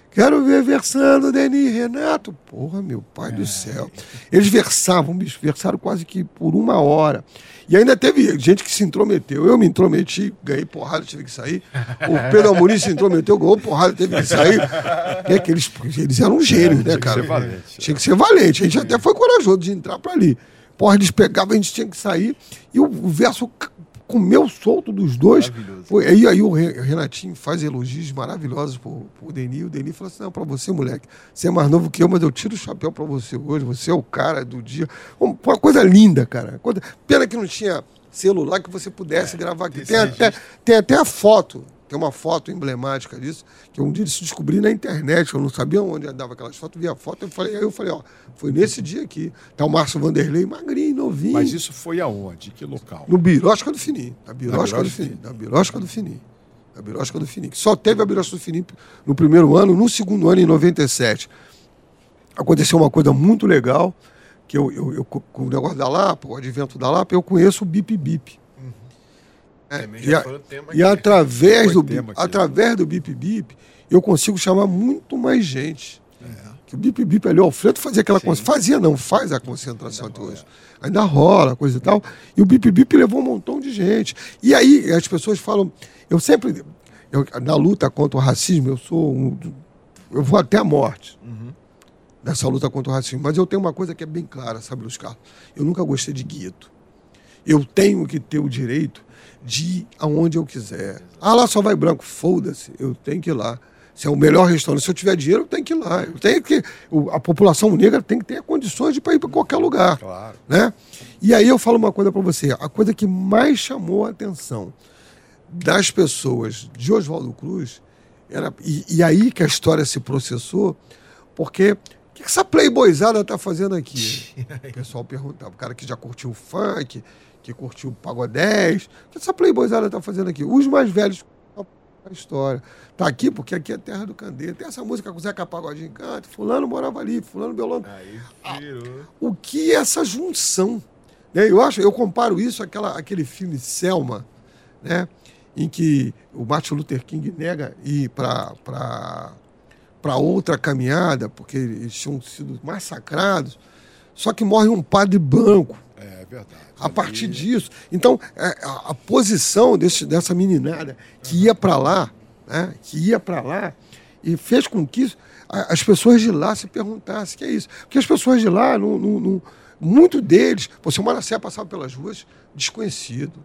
Quero ver versando Denis e Renato. Porra, meu pai do céu. Eles versavam, bicho, versaram quase que por uma hora. E ainda teve gente que se intrometeu. Eu me intrometi, ganhei porrada, tive que sair. O Pedro Amorim se intrometeu, ganhou porrada, teve que sair. É que eles, eles eram gênios, né, cara? ser valente. Tinha que ser valente. A gente até foi corajoso de entrar para ali. Porra, eles pegavam, a gente tinha que sair. E o, verso comeu solto dos dois. Foi, aí, aí o Re- Renatinho faz elogios maravilhosos pro, pro Denis. O Denis falou assim: não, pra você, moleque, você é mais novo que eu, mas eu tiro o chapéu pra você hoje. Você é o cara do dia. Um- Uma coisa linda, cara. Pena que não tinha celular que você pudesse gravar aqui. Tem até, tem até a foto. Tem uma foto emblemática disso, que um dia isso descobri na internet, eu não sabia onde andava aquelas fotos, vi a foto, eu falei, aí eu falei, ó, foi nesse dia aqui. Tá o Márcio Vanderlei, magrinho, novinho. Mas isso foi aonde? Que local? No Birosca do Fininho. Na Birosca do Fininho. Na Birosca do Fininho. Na Birosca do Fininho. Só teve a Birosca do Fininho no primeiro ano, no segundo ano, em 97. Aconteceu uma coisa muito legal, que eu, eu, eu com o negócio da Lapa, o advento da Lapa, eu conheço o Bip Bip. É, e, a- e através do, bip, através do Bip Bip, eu consigo chamar muito mais gente. Que o Bip Bip ali, o Alfredo fazia aquela concentração. Fazia, não, faz a concentração até hoje. Ainda rola, coisa e tal. E o Bip Bip levou um montão de gente. E aí as pessoas falam. Eu sempre. eu- na luta contra o racismo, eu sou um. Eu vou até a morte nessa luta contra o racismo. Mas eu tenho uma coisa que é bem clara, sabe, Luiz Carlos? Eu nunca gostei de gueto. Eu tenho que ter o direito de ir aonde eu quiser. Ah, lá só vai branco. Foda-se, eu tenho que ir lá. Se é o melhor restaurante, se eu tiver dinheiro, eu tenho que ir lá. Eu tenho que, a população negra tem que ter condições de ir para qualquer lugar. Claro. Né? E aí eu falo uma coisa para você. A coisa que mais chamou a atenção das pessoas de Oswaldo Cruz era e, e aí que a história se processou, porque o que essa playboyzada tá fazendo aqui? O pessoal perguntava, o cara que já curtiu o funk, que curtiu o pagodés, o que essa playboyzada tá fazendo aqui? Os mais velhos a história. Tá aqui porque aqui é terra do Candeiro. Tem essa música com o Zeca Pagodinho canta, fulano morava ali, fulano Belano. O que é essa junção? Né? Eu acho, eu comparo isso àquela, àquele filme Selma, né? em que o Martin Luther King nega ir para para outra caminhada, porque eles tinham sido massacrados, só que morre um padre branco É verdade. A partir disso. Então, é, a, a posição desse, dessa meninada que ia para lá, né, que ia para lá, e fez com que as pessoas de lá se perguntassem o que é isso. Porque as pessoas de lá, não, não, não, muito deles, pô, se o Maracé passava pelas ruas, desconhecido.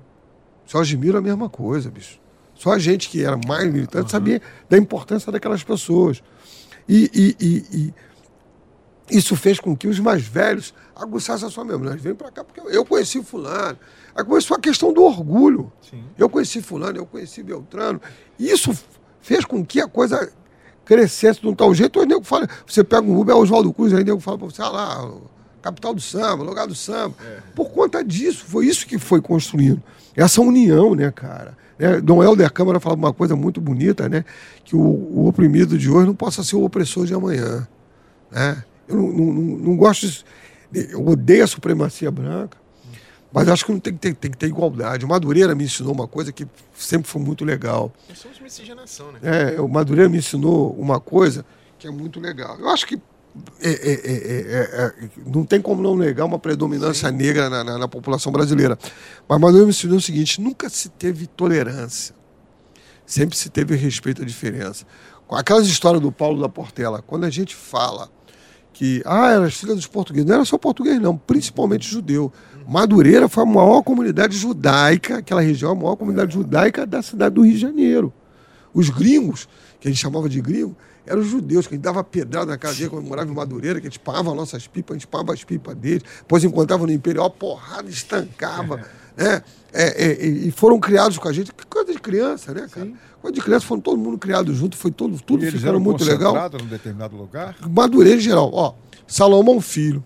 Só admiro a mesma coisa, bicho. Só a gente que era mais militante sabia da importância daquelas pessoas. E, e- e- e isso fez com que os mais velhos aguçassem a sua memória. Vem para cá, porque eu conheci fulano. Aí começou a questão do orgulho. Eu conheci fulano, eu conheci Beltrano. Isso fez com que a coisa crescesse de um tal jeito, o nego fala, você pega um Uber, é Oswaldo Cruz, aí o nego fala para você, ah lá, capital do samba, lugar do samba. Por conta disso, foi isso que foi construindo. Essa união, né, cara? É, Dom Helder Câmara falava uma coisa muito bonita, né? Que o, o oprimido de hoje não possa ser o opressor de amanhã. Né? Eu não, não, não, gosto disso. Eu odeio a supremacia branca, mas acho que não tem que ter, tem que ter igualdade. O Madureira me ensinou uma coisa que sempre foi muito legal. Nós somos miscigenação, né? É, o Madureira me ensinou uma coisa que é muito legal. Eu acho que é, é, é, é, é, não tem como não negar uma predominância negra na, na, na população brasileira. Mas Madureira me ensinou o seguinte: nunca se teve tolerância, sempre se teve respeito à diferença. Com aquelas histórias do Paulo da Portela, quando a gente fala que ah, era filha dos portugueses, não era só português, não, principalmente judeu. Madureira foi a maior comunidade judaica, aquela região, a maior comunidade judaica da cidade do Rio de Janeiro. Os gringos, que a gente chamava de gringo, eram os judeus, que a gente dava pedrada na casa dele quando morava em Madureira, que a gente pagava nossas pipas, a gente pagava as pipas deles, depois encontrava no Imperial, porrada, estancava, né? É, é, e foram criados com a gente, que coisa de criança, né, cara? Coisa de criança, foram todo mundo criado junto, foi todo, tudo E ficando eram muito legal. num determinado lugar? Madureira em geral. Ó, Salomão Filho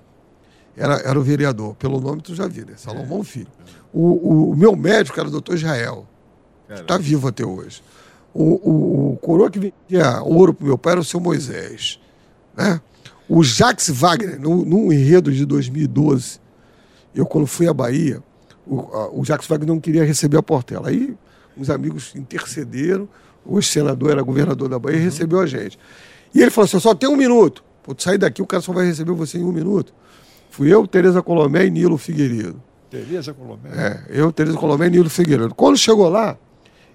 era, era o vereador. Pelo nome tu já viu, né? Salomão Filho. O, o, meu médico era o doutor Israel, que está vivo até hoje. O, o, o coroa que vendia ouro pro meu pai era o seu Moisés. Né? O Jacques Wagner, no enredo de 2012, eu quando fui à Bahia, o, a- o Jacques Wagner não queria receber a Portela. Aí uns amigos intercederam, o senador era governador da Bahia e recebeu a gente. E ele falou assim: só tem um minuto. Pô, tu sair daqui, o cara só vai receber você em um minuto. Fui eu, Tereza Colomé e Nilo Figueiredo. Tereza Colomé. É, eu, Tereza Colomé e Nilo Figueiredo. Quando chegou lá,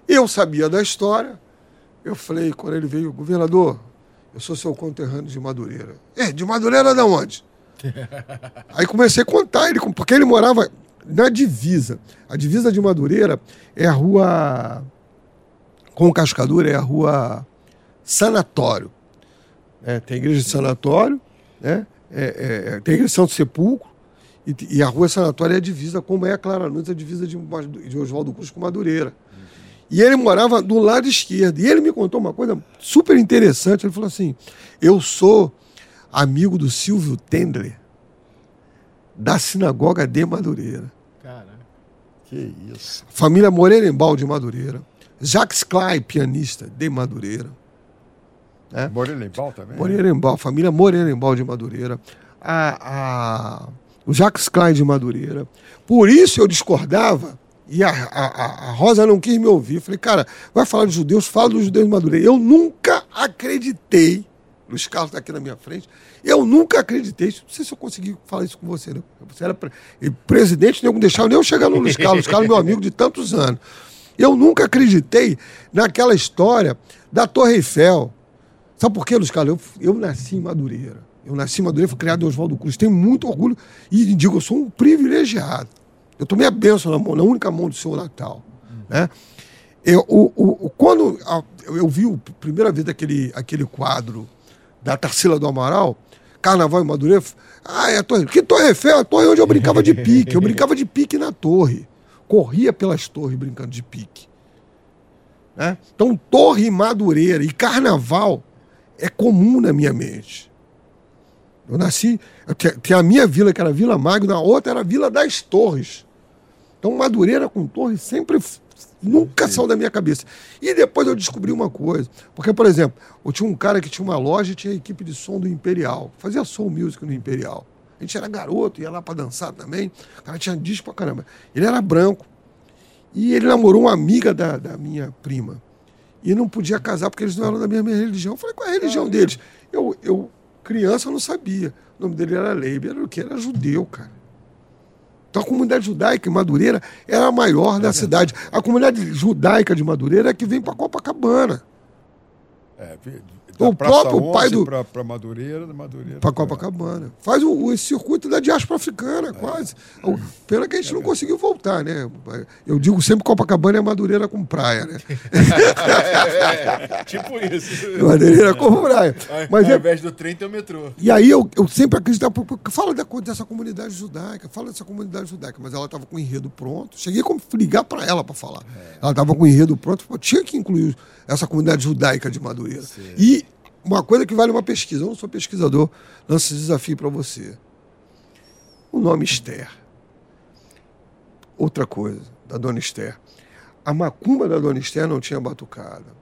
eu sabia da história. Eu falei, quando ele veio, governador, eu sou seu conterrâneo de Madureira. É, de Madureira da onde? Aí comecei a contar, ele, porque ele morava na divisa. A divisa de Madureira é a rua. Com Cascadura é a rua Sanatório. É, tem a igreja de Sanatório, né? É, é, é, tem a igreja de Santo Sepulcro, e, e a rua Sanatório é a divisa, como é a Clara Nunes, a divisa de, de Oswaldo Cruz com Madureira. E ele morava do lado esquerdo. E ele me contou uma coisa super interessante. Ele falou assim: Eu sou amigo do Silvio Tendler, da sinagoga de Madureira. Que isso. Família Moreira de Madureira. Jacques Klein, pianista de Madureira. É. Morelenbaum também? Moreirembal, família Moreirembal de Madureira. A, a- o Jacques Klein de Madureira. Por isso eu discordava e a, a- a- a Rosa não quis me ouvir. Falei, cara, vai falar de judeus, fala dos judeus de Madureira. Eu nunca acreditei, Luiz Carlos está aqui na minha frente, eu nunca acreditei, não sei se eu consegui falar isso com você, né? Você era pre- presidente, não deixava nem eu chegar no Luiz Carlos, Luiz Carlos meu amigo de tantos anos. Eu nunca acreditei naquela história da Torre Eiffel. Sabe por quê, Luiz Carlos? Eu, eu nasci em Madureira. Eu nasci em Madureira, fui criado em Oswaldo Cruz. Tenho muito orgulho e digo, eu sou um privilegiado. Eu tomei a bênção na, mão, na única mão do Senhor Natal. Né? Eu, o, o- quando a- eu, eu vi a primeira vez aquele, aquele quadro da Tarsila do Amaral, Carnaval em Madureira, ah, é a torre. Que torre Eiffel? A torre onde eu brincava de pique. Eu brincava de pique na torre. Corria pelas torres brincando de pique. né? Então, Torre Madureira e Carnaval é comum na minha mente. Eu nasci. tinha- a minha vila, que era Vila Magno, na outra era Vila das Torres. Então, Madureira com Torre sempre. Nunca saiu da minha cabeça. E depois eu descobri uma coisa. Porque, por exemplo, eu tinha um cara que tinha uma loja e tinha a equipe de som do Imperial. Fazia som music no Imperial. A gente era garoto, ia lá pra dançar também. O cara tinha disco pra caramba. Ele era branco. E ele namorou uma amiga da, da minha prima. E não podia casar porque eles não eram da mesma religião. Eu falei, qual é a religião deles? Eu, eu criança, não sabia. O nome dele era Leib, era o quê? Era judeu, cara. Então a comunidade judaica em Madureira era a maior da cidade. A comunidade judaica de Madureira é que vem para Copacabana. É, O próprio pai 11 do- pra Madureira, da Madureira. Para Copacabana. Faz o, o- esse circuito da diáspora africana, quase. O- Pena que a gente não conseguiu voltar, né? Eu digo sempre Copacabana é Madureira com praia, né? tipo isso. Madureira com praia. Mas Ao é, invés do trem tem o metrô. E aí eu, eu sempre acreditava, porque fala da, dessa comunidade judaica, fala dessa comunidade judaica, mas ela estava com o enredo pronto. Cheguei a ligar para ela para falar. Ela estava com o enredo pronto, tinha que incluir essa comunidade judaica de Madureira. E uma coisa que vale uma pesquisa. Eu não sou pesquisador, lanço esse desafio para você. O nome Esther. Outra coisa, da dona Esther. A macumba da dona Esther não tinha batucada.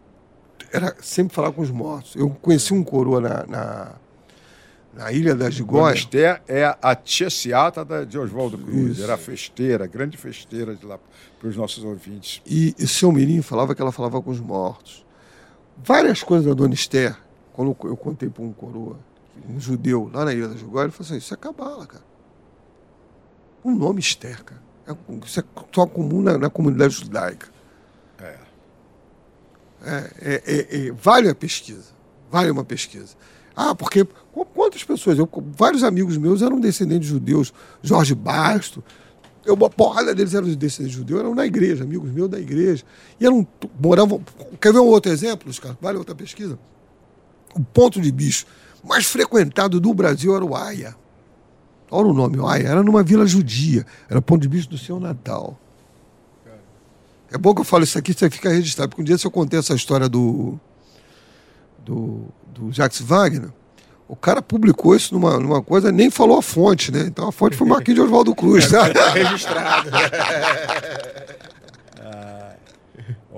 Era sempre falar com os mortos. Eu conheci um coroa na, na, na Ilha da Dona Gigóia. Esther é a tia Seata de Oswaldo Cruz. Isso. Era festeira, grande festeira de lá para os nossos ouvintes. E o seu Mirim falava que ela falava com os mortos. Várias coisas da dona Esther, quando eu contei para um coroa, um judeu, lá na Ilha da Gigóia, ele falou assim: Isso é cabala, cara. O nome Esther, cara. É- isso é só comum na, na comunidade judaica. É. É, é, é, é, vale a pesquisa. Vale uma pesquisa. Ah, porque qu- quantas pessoas? Eu, vários amigos meus eram descendentes de judeus. Jorge Basto. Eu, uma porrada deles eram descendentes de judeus, eram na igreja, amigos meus da igreja. E eram, moravam. Quer ver um outro exemplo, Oscar? Vale outra pesquisa? O ponto de bicho mais frequentado do Brasil era o Aia. Olha o nome, o Aia. Era numa vila judia. Era ponto de bicho do seu Natal. É bom que eu falo isso aqui, você fica registrado. Porque um dia, se eu contei essa história do, do, do Jacques Wagner, o cara publicou isso numa, numa coisa, nem falou a fonte, né? Então a fonte foi Marquinhos de Oswaldo Cruz. Tá? Registrado.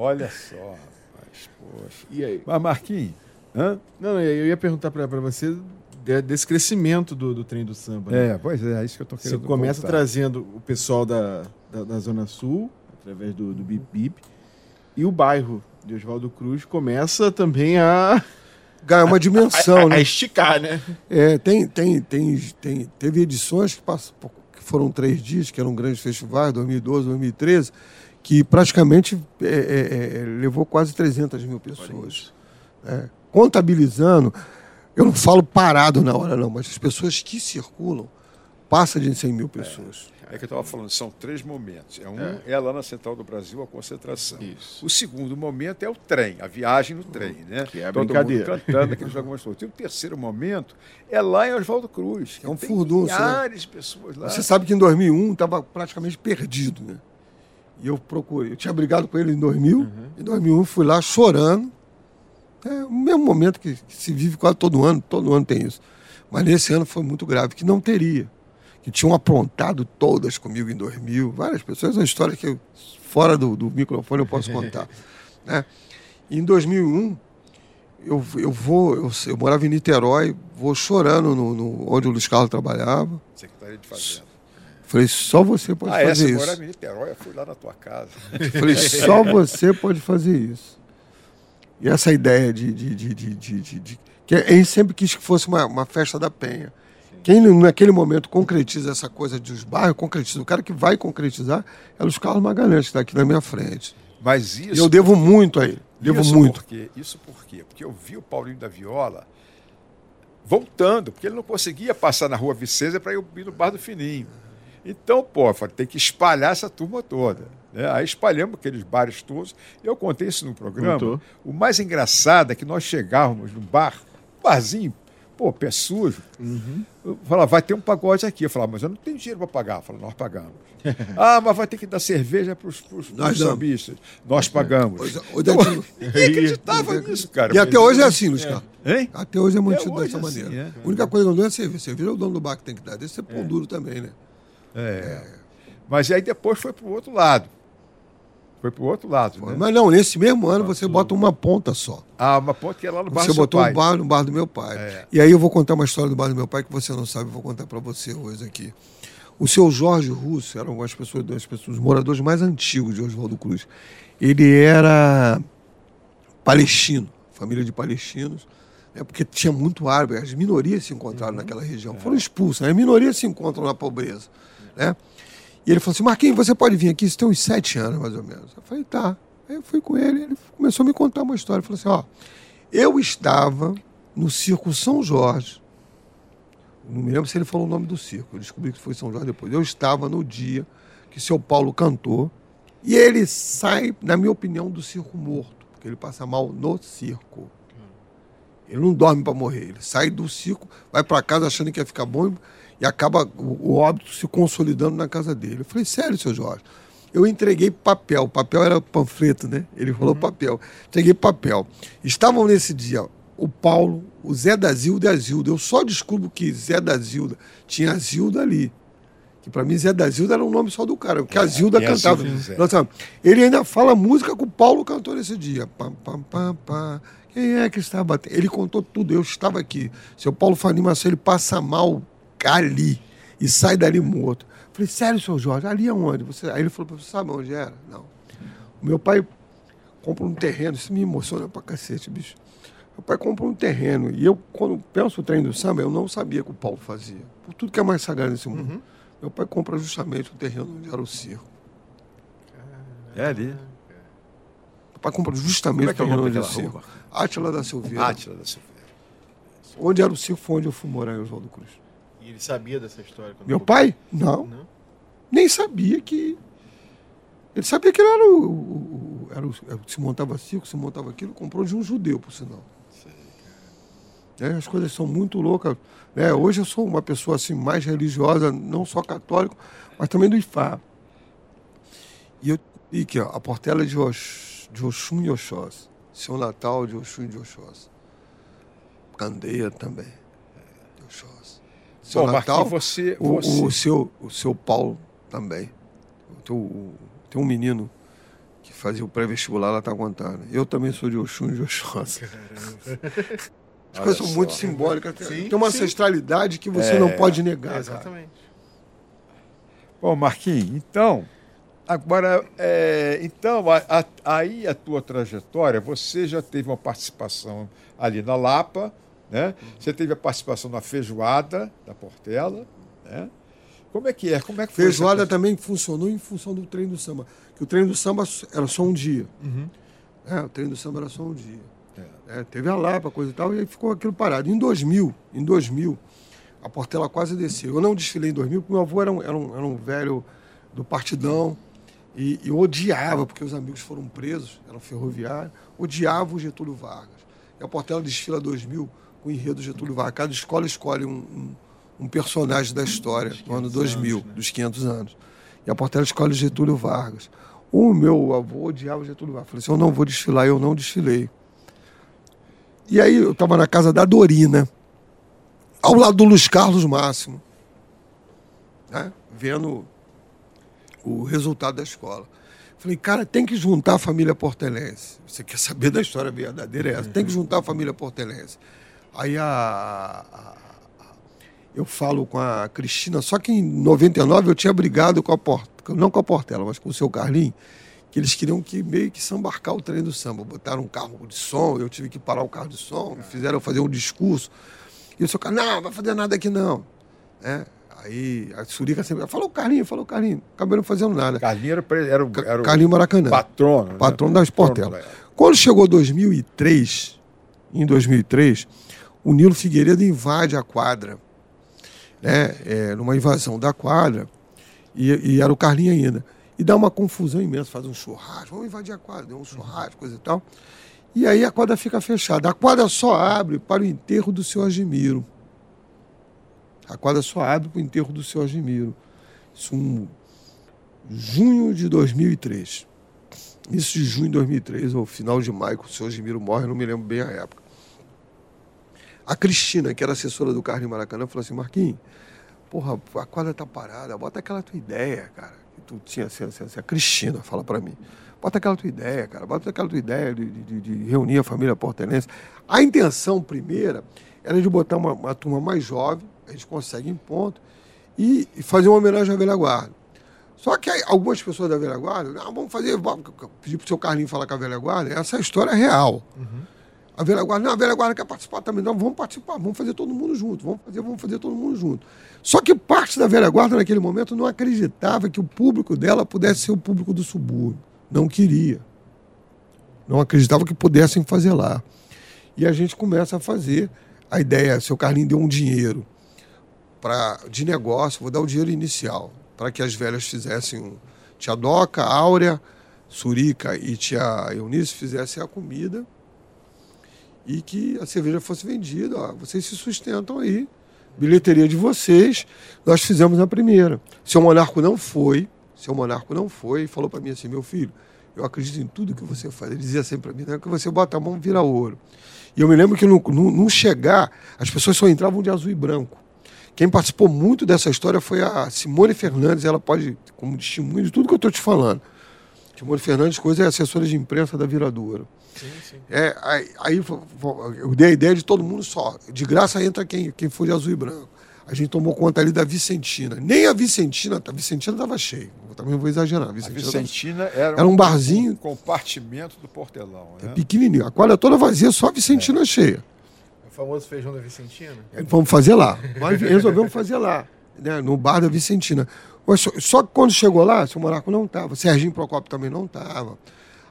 Olha só, rapaz, poxa. E aí? Mas, Marquinhos, hã? Não, eu ia perguntar pra você de- desse crescimento do, do trem do samba. né? É, pois é, é isso que eu Você querendo começa voltar. trazendo o pessoal da, da, da Zona Sul, através do, do Bip Bip, e o bairro de Oswaldo Cruz começa também a, Ganha uma dimensão, a, a né? esticar, né? É, tem, tem, tem, tem, teve edições que, passam, que foram três dias, que eram grandes festivais, 2012, 2013, que praticamente é, é, é, levou quase 300 mil pessoas. É, contabilizando, eu não falo parado na hora, não, mas as pessoas que circulam passa de 100 mil pessoas. É que eu estava falando, são três momentos. É um é. lá na Central do Brasil, a concentração. Isso. O segundo momento é o trem, a viagem no trem, né? Que é a Todo brincadeira. mundo cantando, aqueles jogos todos. E o terceiro momento é lá em Oswaldo Cruz. que É um furdunço, né? milhares de pessoas lá. Você sabe que em 2001 estava praticamente perdido, né? E eu procurei. Eu tinha brigado com ele em 2000. Em 2001 fui lá chorando. É o mesmo momento que, que se vive quase todo ano. Todo ano tem isso. Mas nesse ano foi muito grave, que não teria. Que tinham aprontado todas comigo em 2000. Várias pessoas. É uma história que eu, fora do, do microfone eu posso contar. né? E em 2001 eu, eu vou, eu, eu morava em Niterói, vou chorando no, no- onde o Luiz Carlos trabalhava. Secretaria de Fazenda. Falei, só você pode Ah, essa fazer eu isso. morava em Niterói, eu fui lá na tua casa. Falei, só você pode fazer isso. E essa ideia de. de, de, de, de, que gente sempre quis que fosse uma, uma festa da penha. Quem naquele momento concretiza essa coisa dos bairros, concretiza. O cara que vai concretizar é o Luiz Carlos Magalhães, que está aqui na minha frente. Mas E isso. eu devo muito a ele. Devo isso muito. Por quê? Isso por quê? Porque eu vi o Paulinho da Viola voltando, porque ele não conseguia passar na rua Vicência para ir no Bar do Fininho. Então, pô, tem que espalhar essa turma toda. Né? Aí espalhamos aqueles bares todos. Eu contei isso no programa. Contou. O mais engraçado é que nós chegávamos num bar, um barzinho, pô, pé sujo. Eu falava, vai ter um pagode aqui. Eu falava, mas eu não tenho dinheiro para pagar. Eu falava, nós pagamos. ah, mas vai ter que dar cerveja para os sambistas. Nós pagamos. Hoje- hoje é de- Ninguém acreditava nisso, cara. E até hoje é assim, Luiz Carlos. Hein? Até hoje é mantido hoje dessa é assim, maneira. é. A única coisa que não é cerveja. Cerveja é o dono do bar que tem que dar. Desse ser pão duro também, né? É. Mas aí depois foi para o outro lado. Foi para o outro lado, né? Mas não, nesse mesmo ano você bota uma ponta só. Ah, uma ponte que é lá no bar Você do botou pai. um bar no bar do meu pai. É. E aí eu vou contar uma história do bar do meu pai que você não sabe, eu vou contar para você hoje aqui. O seu Jorge Russo era uma das pessoas, das pessoas, os moradores mais antigos de Oswaldo Cruz. Ele era palestino, família de palestinos, né, porque tinha muito árabe, as minorias se encontraram naquela região, foram expulsas, as minorias se encontram na pobreza. Né? E ele falou assim: Marquinhos, você pode vir aqui? Isso tem uns sete anos, mais ou menos. Eu falei: tá. Aí eu fui com ele, ele começou a me contar uma história. Ele falou assim: ó, eu estava no Circo São Jorge. Não me lembro se ele falou o nome do circo. Eu descobri que foi São Jorge depois. Eu estava no dia que seu Paulo cantou. E ele sai, na minha opinião, do circo morto. Porque ele passa mal no circo. Ele não dorme para morrer. Ele sai do circo, vai para casa achando que ia ficar bom e acaba o, óbito se consolidando na casa dele. Eu falei, sério, seu Jorge? Eu entreguei papel. Papel era panfleto, né? Ele falou papel. Entreguei papel. Estavam nesse dia o Paulo, o Zé da Zilda e a Zilda. Eu só descubro que Zé da Zilda tinha a Zilda ali. Que para mim Zé da Zilda era um nome só do cara, porque a Zilda e a cantava. Zilda e ele ainda fala música que o Paulo cantou nesse dia. Pam, pam, pam, pam. Quem é que batendo? Ele contou tudo, eu estava aqui. Seu Paulo Fanim Marcelo, ele passa mal ali e sai dali morto. Falei, sério, senhor Jorge, ali aonde? Você... Aí ele falou, você sabe onde era? Não. O meu pai compra um terreno, isso me emociona pra cacete, bicho. Meu pai compra um terreno. E eu, quando penso o trem do samba, eu não sabia que o Paulo fazia. Por tudo que é mais sagrado nesse mundo. Meu pai compra justamente o terreno onde era o circo. É ali. Meu pai compra justamente é o é o terreno onde era o circo. Átila da Silveira. Átila da Silveira. Onde era o circo foi onde eu fui morar em Oswaldo Cruz. E ele sabia dessa história? quando Meu pai? Não. Não? Nem sabia que. Ele sabia que ele era o. o- o- era o se montava circo, se montava aquilo, comprou de um judeu, por sinal. É, as coisas são muito loucas. né? Hoje eu sou uma pessoa assim mais religiosa, não só católico, mas também do Ifá. E eu e aqui, ó, a portela de, Ox, de Oxum e Oxós. Seu Natal de Oxum e de Oxós. Candeia também. De Oxós. Seu Bom, Natal, Marquinhos, você- o, você- o seu, o seu Paulo também. Tem, um menino que fazia o pré-vestibular lá, tá contando. Eu também sou de Oxum e de Oxós. As coisas são muito simbólicas. Tem- Sim, tem uma sim. ancestralidade que você não pode negar. cara. Exatamente. Bom, Marquinhos, então, agora, é, então, a- a- aí a tua trajetória, você já teve uma participação ali na Lapa, né? Você teve a participação na feijoada da Portela, né? Como é que é? Como é que foi Feijoada também funcionou em função do treino do samba. Que o treino do samba era só um dia. É, o treino do samba era só um dia. É, teve a Lapa, coisa e tal, e aí ficou aquilo parado. Em 2000, em 2000, a Portela quase desceu. Eu não desfilei em 2000, porque meu avô era um, era um, era um velho do partidão e, e odiava, porque os amigos foram presos, eram ferroviários, odiava o Getúlio Vargas. E a Portela desfila 2000 com o enredo Getúlio Vargas. Cada escola escolhe um, um, um personagem da história do ano 2000, dos 500 anos. E a Portela escolhe Getúlio Vargas. O meu avô odiava Getúlio Vargas. Falei assim, eu não vou desfilar, eu não desfilei. E aí eu estava na casa da Dorina, ao lado do Luiz Carlos Máximo, né? vendo o resultado da escola. Falei, cara, tem que juntar a família portelense. Você quer saber da história verdadeira? É essa. Tem que juntar a família portelense. Aí a, a- eu falo com a Cristina, só que em 99 eu tinha brigado com a Portela, não com a Portela, mas com o seu Carlinhos, que eles queriam que meio que sambarcar o trem do samba. Botaram um carro de som, eu tive que parar o carro de som, fizeram fazer um discurso. E o seu Carlinhos, não, vai fazer nada aqui não. É, Aí a Surica sempre falou Carlinhos, falou Carlinhos, acabou não fazendo nada. Carlinhos era, era, o- era o Carlinhos Maracanã. patrono. né? Patrono das Portelas. Quando chegou 2003, em 2003, o Nilo Figueiredo invade a quadra, né, é, numa invasão da quadra, e, e era o Carlinho ainda. E dá uma confusão imensa, faz um churrasco, vamos invadir a quadra, deu um churrasco, coisa e tal. E aí a quadra fica fechada. A quadra só abre para o enterro do seu Admiro. A quadra só abre para o enterro do seu Admiro. Isso em junho de 2003. Isso de junho de 2003, ou final de maio, que o senhor Admiro morre, não me lembro bem a época. A Cristina, que era assessora do Carlinhos Maracanã, falou assim, Marquinhos, porra, a quadra tá parada, bota aquela tua ideia, cara. que Tu tinha, assim, assim, assim, a Cristina fala para mim, bota aquela tua ideia, cara, bota aquela tua ideia de, de- de reunir a família portelense. A intenção primeira era de botar uma, uma turma mais jovem, a gente consegue em ponto, e, e fazer uma homenagem à velha guarda. Só que aí, algumas pessoas da velha guarda, não, vamos fazer, vamos pedir pro seu Carlinhos falar com a velha guarda, essa é a história real. A velha guarda, não, a velha guarda quer participar também. Não, vamos participar, vamos fazer todo mundo junto, vamos fazer, vamos fazer todo mundo junto. Só que parte da velha guarda naquele momento não acreditava que o público dela pudesse ser o público do subúrbio. Não queria. Não acreditava que pudessem fazer lá. E a gente começa a fazer. A ideia, seu Carlinhos deu um dinheiro pra, de negócio, vou dar o dinheiro inicial, para que as velhas fizessem um. Tia Doca, Áurea, Surica e tia Eunice fizessem a comida e que a cerveja fosse vendida. Ó, vocês se sustentam aí. Bilheteria de vocês. Nós fizemos a primeira. Seu Monarco não foi. Seu Monarco não foi e falou para mim assim: meu filho, eu acredito em tudo que você faz. Ele dizia sempre para mim, né, que você bota a mão vira ouro. E eu me lembro que no, no, no, chegar, as pessoas só entravam de azul e branco. Quem participou muito dessa história foi a Simone Fernandes, ela pode, como testemunho de tudo que eu estou te falando. Simone Fernandes, coisa é assessora de imprensa da Viradouro. Sim, sim. É, aí, aí eu dei a ideia de todo mundo só. De graça entra quem, quem for de azul e branco. A gente tomou conta ali da Vicentina. Nem a Vicentina, a Vicentina estava cheia. Eu também não vou exagerar. A Vicentina, a Vicentina era, era, um, barzinho. Um compartimento do portelão. Né? É pequenininho. A quadra toda vazia, só a Vicentina é. cheia. O famoso feijão da Vicentina? É, vamos fazer lá. Nós resolvemos fazer lá, né, no bar da Vicentina. Só, só que quando chegou lá, o seu Monaco não estava. Serginho Procopio também não estava.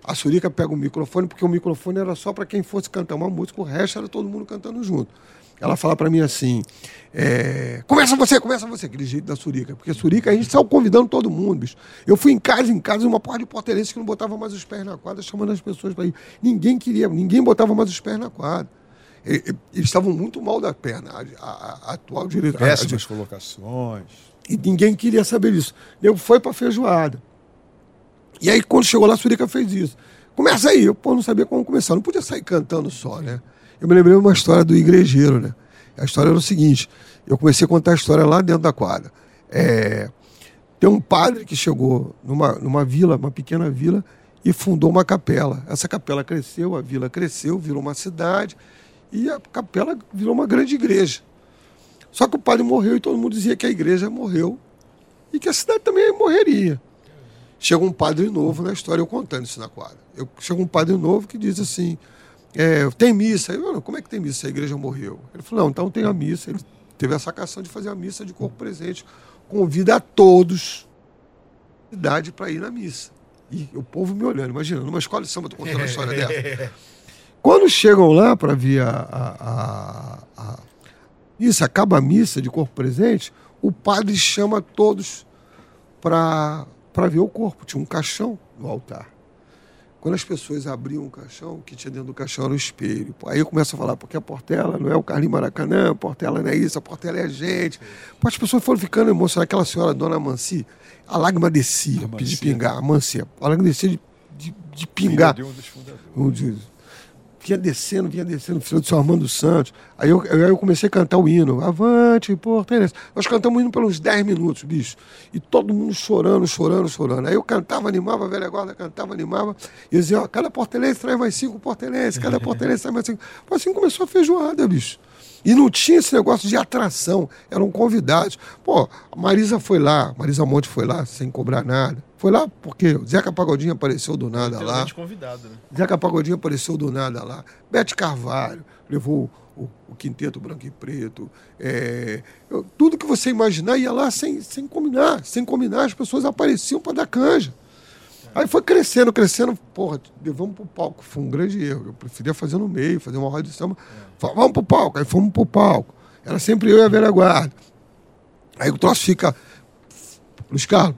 A Surica pega o microfone, porque o microfone era só para quem fosse cantar uma música, o resto era todo mundo cantando junto. Ela fala para mim assim: é, começa você, começa você, aquele jeito da Surica. Porque Surica a gente saiu convidando todo mundo, bicho. Eu fui em casa, em casa, uma porra de porteirense que não botava mais os pés na quadra, chamando as pessoas para ir. Ninguém queria, ninguém botava mais os pés na quadra. Eles estavam muito mal da perna, a, a, a atual diretora. Péssimas colocações. E ninguém queria saber disso. Eu foi para feijoada. E aí, quando chegou lá, a Surica fez isso. Começa aí. Eu pô, não sabia como começar. Não podia sair cantando só, né? Eu me lembrei de uma história do igrejeiro, né? A história era o seguinte: eu comecei a contar a história lá dentro da quadra. É, tem um padre que chegou numa, numa vila, uma pequena vila, e fundou uma capela. Essa capela cresceu, a vila cresceu, virou uma cidade, e a capela virou uma grande igreja. Só que o padre morreu e todo mundo dizia que a igreja morreu e que a cidade também morreria. Chega um padre novo na história, eu contando isso na quadra. Eu, chega um padre novo que diz assim: é, tem missa. Eu, como é que tem missa? A igreja morreu. Ele falou, não, então tem a missa. Ele teve a sacação de fazer a missa de corpo presente. Convida a todos idade para ir na missa. E o povo me olhando, imagina, numa escola de samba, tô contando uma história dessa. Quando chegam lá para ver a, a, a, a missa, acaba a missa de corpo presente, o padre chama todos para ver o corpo. Tinha um caixão no altar. Quando as pessoas abriam o caixão, o que tinha dentro do caixão era o espelho. Aí eu começo a falar, porque a Portela não é o Carlinhos Maracanã, a Portela não é isso, a Portela é a gente. Pô, as pessoas foram ficando emocionadas. Aquela senhora, Dona Manci, a lágrima descia, de pingar, a Manci, a lágrima descia de, de, de pingar. Um dos fundadores vinha descendo, vinha descendo, filho do seu Armando Santos. Aí eu, aí eu comecei a cantar o hino. Avante, Portelense. Nós cantamos o hino pelos 10 minutos, bicho. E todo mundo chorando, chorando, chorando. Aí eu cantava, animava, a velha guarda cantava, animava. E eu dizia, ó, cada portelense traz mais cinco portelenses, cada portelense traz mais cinco. Assim começou a feijoada, bicho. E não tinha esse negócio de atração, eram convidados. Pô, a Marisa foi lá, Marisa Monte foi lá sem cobrar nada. Foi lá porque o Zeca Pagodinho apareceu do nada lá. convidado, né? Zeca Pagodinho apareceu do nada lá. Bete Carvalho levou o, o, quinteto branco e preto. É, eu, tudo que você imaginar ia lá sem, sem combinar. Sem combinar, as pessoas apareciam para dar canja. Aí foi crescendo, crescendo. Porra, vamos pro palco. Foi um grande erro. Eu preferia fazer no meio, fazer uma roda de samba. É. Vamos pro palco. Aí fomos pro palco. Era sempre eu e a velha guarda. Aí o troço fica. Luiz Carlos,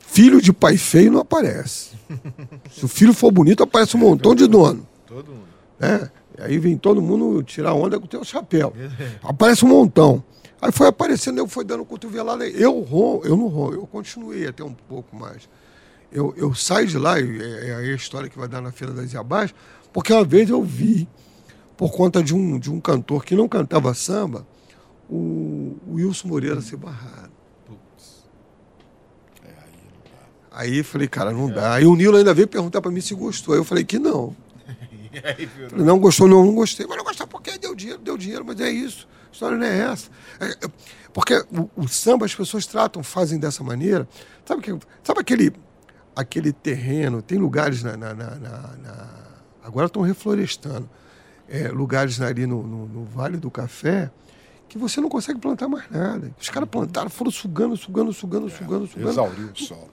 filho de pai feio não aparece. Se o filho for bonito, aparece um montão de dono. Todo mundo. É. E aí vem todo mundo tirar onda com o teu chapéu. Aparece um montão. Aí foi aparecendo, eu fui dando cotovelada. Eu eu não rom, eu continuei até um pouco mais. Eu, eu saio de lá, é, é a história que vai dar na Feira das Iabás, porque uma vez eu vi, por conta de um, de um cantor que não cantava samba, o, o Wilson Moreira ser barrado. É, aí, aí falei, cara, não dá. Aí o Nilo ainda veio perguntar para mim se gostou. Aí eu falei que não. Aí, não gostou, não, não gostei. Mas não gostou porque deu dinheiro, deu dinheiro, mas é isso. A história não é essa. É, é, porque o, o, samba as pessoas tratam, fazem dessa maneira. Sabe, que, sabe aquele, aquele terreno? Tem lugares na. na, na, na agora estão reflorestando. É, lugares ali no, no, no, Vale do Café que você não consegue plantar mais nada. Os caras plantaram, foram sugando, sugando, sugando, sugando, sugando. Exauriu o solo.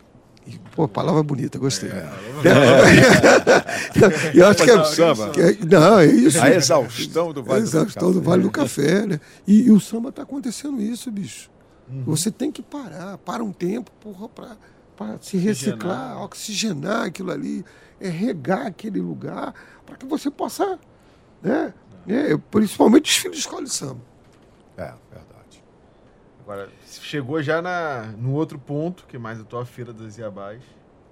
Pô, palavra bonita, gostei. É, é. Eu acho que é, samba. Que é, não, é isso. A exaustão do Vale a exaustão do, do Vale do Café, né? E, e o samba está acontecendo isso, bicho. Uhum. Você tem que parar, para um tempo, porra, para se reciclar, oxigenar. oxigenar aquilo ali, é regar aquele lugar, para que você possa, né? É, principalmente os filhos de escola de samba. É, verdade. Agora, chegou já na, no outro ponto, que é mais a tua feira das Iabás.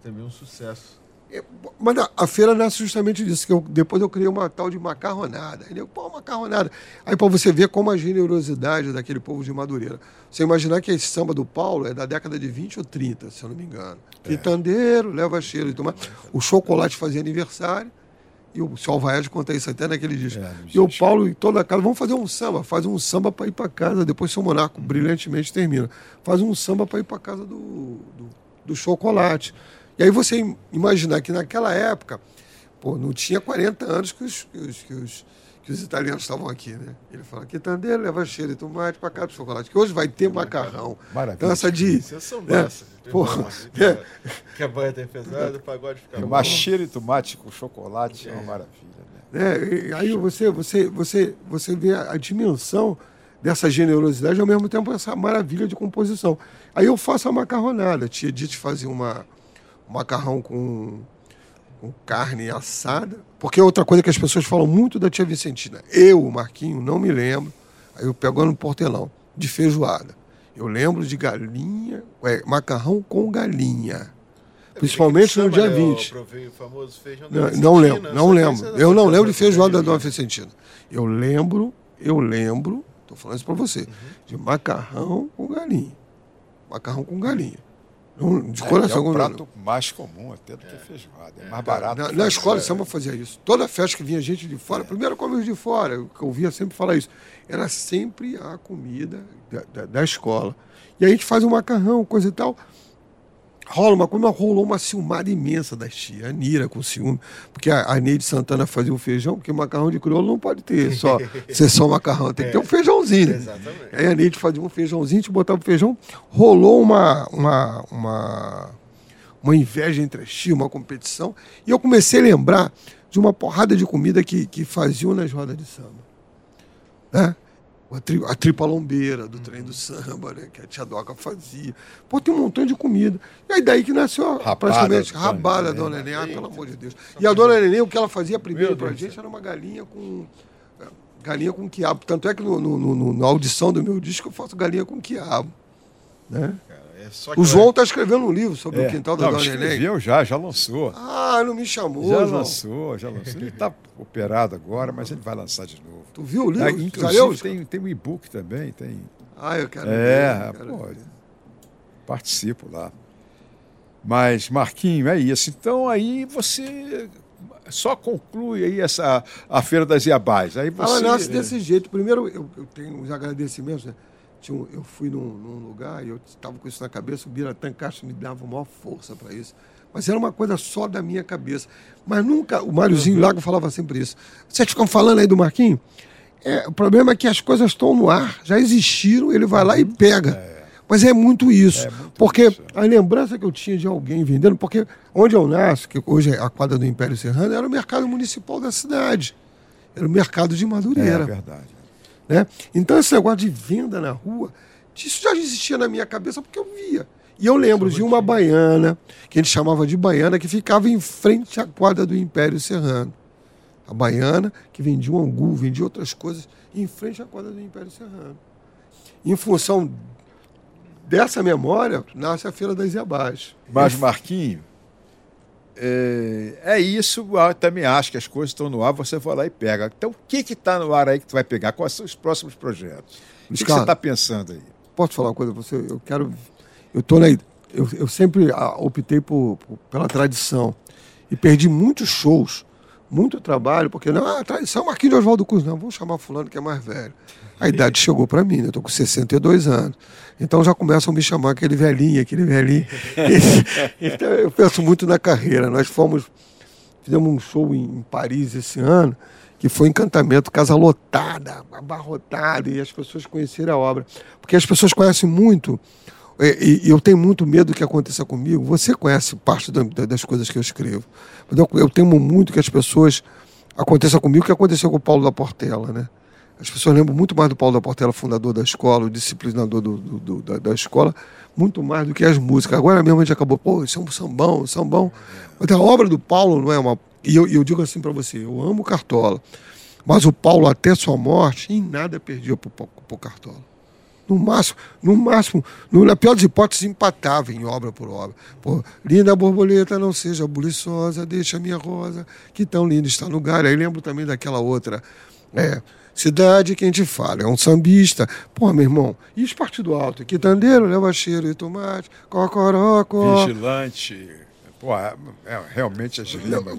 Também um sucesso. É, Mas a, a feira nasce justamente disso, que eu- depois eu criei uma tal de macarronada. Eu, pô, macarronada. Aí para você ver como a generosidade daquele povo de Madureira. Você imaginar que esse samba do Paulo é da década de 20 ou 30, se eu não me engano. Quitandeiro, leva cheiro e tomate. O chocolate fazia aniversário. E o seu Alvaed conta isso até naquele disco. É, e o. Paulo e toda a casa, vamos fazer um samba, faz um samba para ir para casa. Depois seu Monaco brilhantemente termina. Faz um samba para ir para casa do, do, do chocolate. E aí você im- imaginar que naquela época, pô, não tinha 40 anos que os, que os, que os, que os italianos estavam aqui, né? Ele fala, quitandeiro, leva cheiro de tomate para casa do chocolate. Que hoje vai ter macarrão. Maravilha. Essa de... Sensação É, dessa. pô, Que, é. que a banha tem pesado, o pagode fica bom. Tomar cheiro de tomate com chocolate é uma maravilha. Né? né? E aí você, você, você, você vê a, a dimensão dessa generosidade e ao mesmo tempo essa maravilha de composição. Aí eu faço a macarronada. Tia Dite fazia uma, um macarrão com, com carne assada. Porque é outra coisa que as pessoas falam muito da tia Vicentina. Eu, Marquinho, não me lembro. Aí eu pego no portelão, de feijoada. Eu lembro de galinha, é, macarrão com galinha. Principalmente no dia né? Eu 20. provei o famoso feijão da Não, não lembro, não lembro. Eu não lembro de feijoada da Dona Vicentina. Eu lembro, eu lembro, tô falando isso pra você, de macarrão com galinha. Macarrão com galinha. Não, de É, coração. é o não- prato mais comum até do que feijoada. É mais barato. na, na escola samba fazia isso. Toda festa que vinha gente de fora, primeiro come os de fora, o que eu ouvia sempre falar isso. Era sempre a comida da, da- da escola. E aí a gente faz um macarrão, coisa e tal. Rola uma coisa, rolou uma ciumada imensa das tias, a Nira com ciúme, porque a, a Neide Santana fazia o feijão, porque macarrão de crioulo não pode ter só, ser só macarrão, tem que ter um feijãozinho. Né? Exatamente. Aí a Neide fazia um feijãozinho, gente botava o feijão, rolou uma, uma, uma, uma inveja entre as tias, uma competição, e eu comecei a lembrar de uma porrada de comida que, que faziam nas rodas de samba. Né? A, tri, a tripa lombeira do trem do samba, né? que a tia Doca fazia. Pô, tem um montão de comida. E aí daí que nasceu a- praticamente rabada da Neném, Dona Neném, ah, pelo amor de Deus. E a Dona Neném, o que ela fazia primeiro pra gente era uma galinha com é, galinha com quiabo. Tanto é que no, no- no- na audição do meu disco eu faço galinha com quiabo. Né? Que O ela- João está escrevendo um livro sobre É. o quintal da Não, Dona Neném. escreveu já, já lançou. Ah, não me chamou, já João. lançou, já lançou. Ele está operado agora, mas ele vai lançar de novo. Tu viu o livro? Ah, inclusive tem, tem um e-book também, tem. Ah, eu quero É, ver, eu quero pô, ver. participo lá. Mas, Marquinho, é isso. Então aí você só conclui aí essa a Feira das Iabás. Aí Ela você. nasce desse jeito. Primeiro, eu, eu tenho uns agradecimentos. Né? Tinha um- eu fui num, num lugar e eu estava com isso na cabeça. O Biratã Castro me dava maior força para isso. Mas era uma coisa só da minha cabeça. Mas nunca. O Máriozinho Lago falava sempre isso. Vocês ficam falando aí do Marquinho? É, o problema é que as coisas estão no ar, já existiram, ele vai lá e pega. Mas é muito isso. porque isso, a lembrança que eu tinha de alguém vendendo, porque onde eu nasço, que hoje é a quadra do Império Serrano, era o mercado municipal da cidade. Era o mercado de É Madureira. verdade. Né? Então esse negócio de venda na rua, isso já existia na minha cabeça porque eu via. E eu lembro de uma baiana, que a gente chamava de baiana, que ficava em frente à quadra do Império Serrano. A baiana, que vendia um angu, vendia outras coisas, em frente à quadra do Império Serrano. Em função dessa memória, nasce a Feira das Iabás. Mas, Marquinho, é, é isso. Eu também acho que as coisas estão no ar, você vai lá e pega. Então, o que está no ar aí que tu vai pegar? Quais são os próximos projetos? O que, que você está pensando aí? Posso falar uma coisa pra você? Eu quero. Eu tô na. Eu, eu sempre ah, optei por, por- pela tradição. E perdi muitos shows, muito trabalho, porque não, ah, tradição Marquinhos de Oswaldo Cruz. Não, vamos chamar fulano que é mais velho. A idade chegou para mim, né? eu tô com 62 anos. Então já começam a me chamar aquele velhinho, aquele velhinho. então eu penso muito na carreira. Nós fomos. Fizemos um show em, Paris esse ano, que foi encantamento, casa lotada, abarrotada, e as pessoas conheceram a obra. Porque as pessoas conhecem muito, é, e, eu tenho muito medo do que aconteça comigo. Você conhece parte da- da- das coisas que eu escrevo. Eu, eu temo muito que as pessoas aconteça comigo o que aconteceu com o Paulo da Portela, né? As pessoas lembram muito mais do Paulo da Portela, fundador da escola, o disciplinador do, do- do- da, da escola, muito mais do que as músicas. Agora mesmo a gente acabou, pô, isso é um sambão, um sambão. Mas a obra do Paulo não é uma. E eu, eu digo assim para você, eu amo Cartola, mas o Paulo, até sua morte, em nada perdia pro, pro, Cartola. No máximo, no máximo, no, na pior das hipóteses, empatava em obra por obra. Pô, linda borboleta, não seja buliçosa, deixa minha rosa, que tão linda está no galho. Aí lembro também daquela outra. É, cidade, quem te fala? É um sambista. Pô, meu irmão, e os partido alto? Quitandeiro, leva cheiro e tomate, cocorocó. Vigilante. Pô, é, é, realmente a gente lembra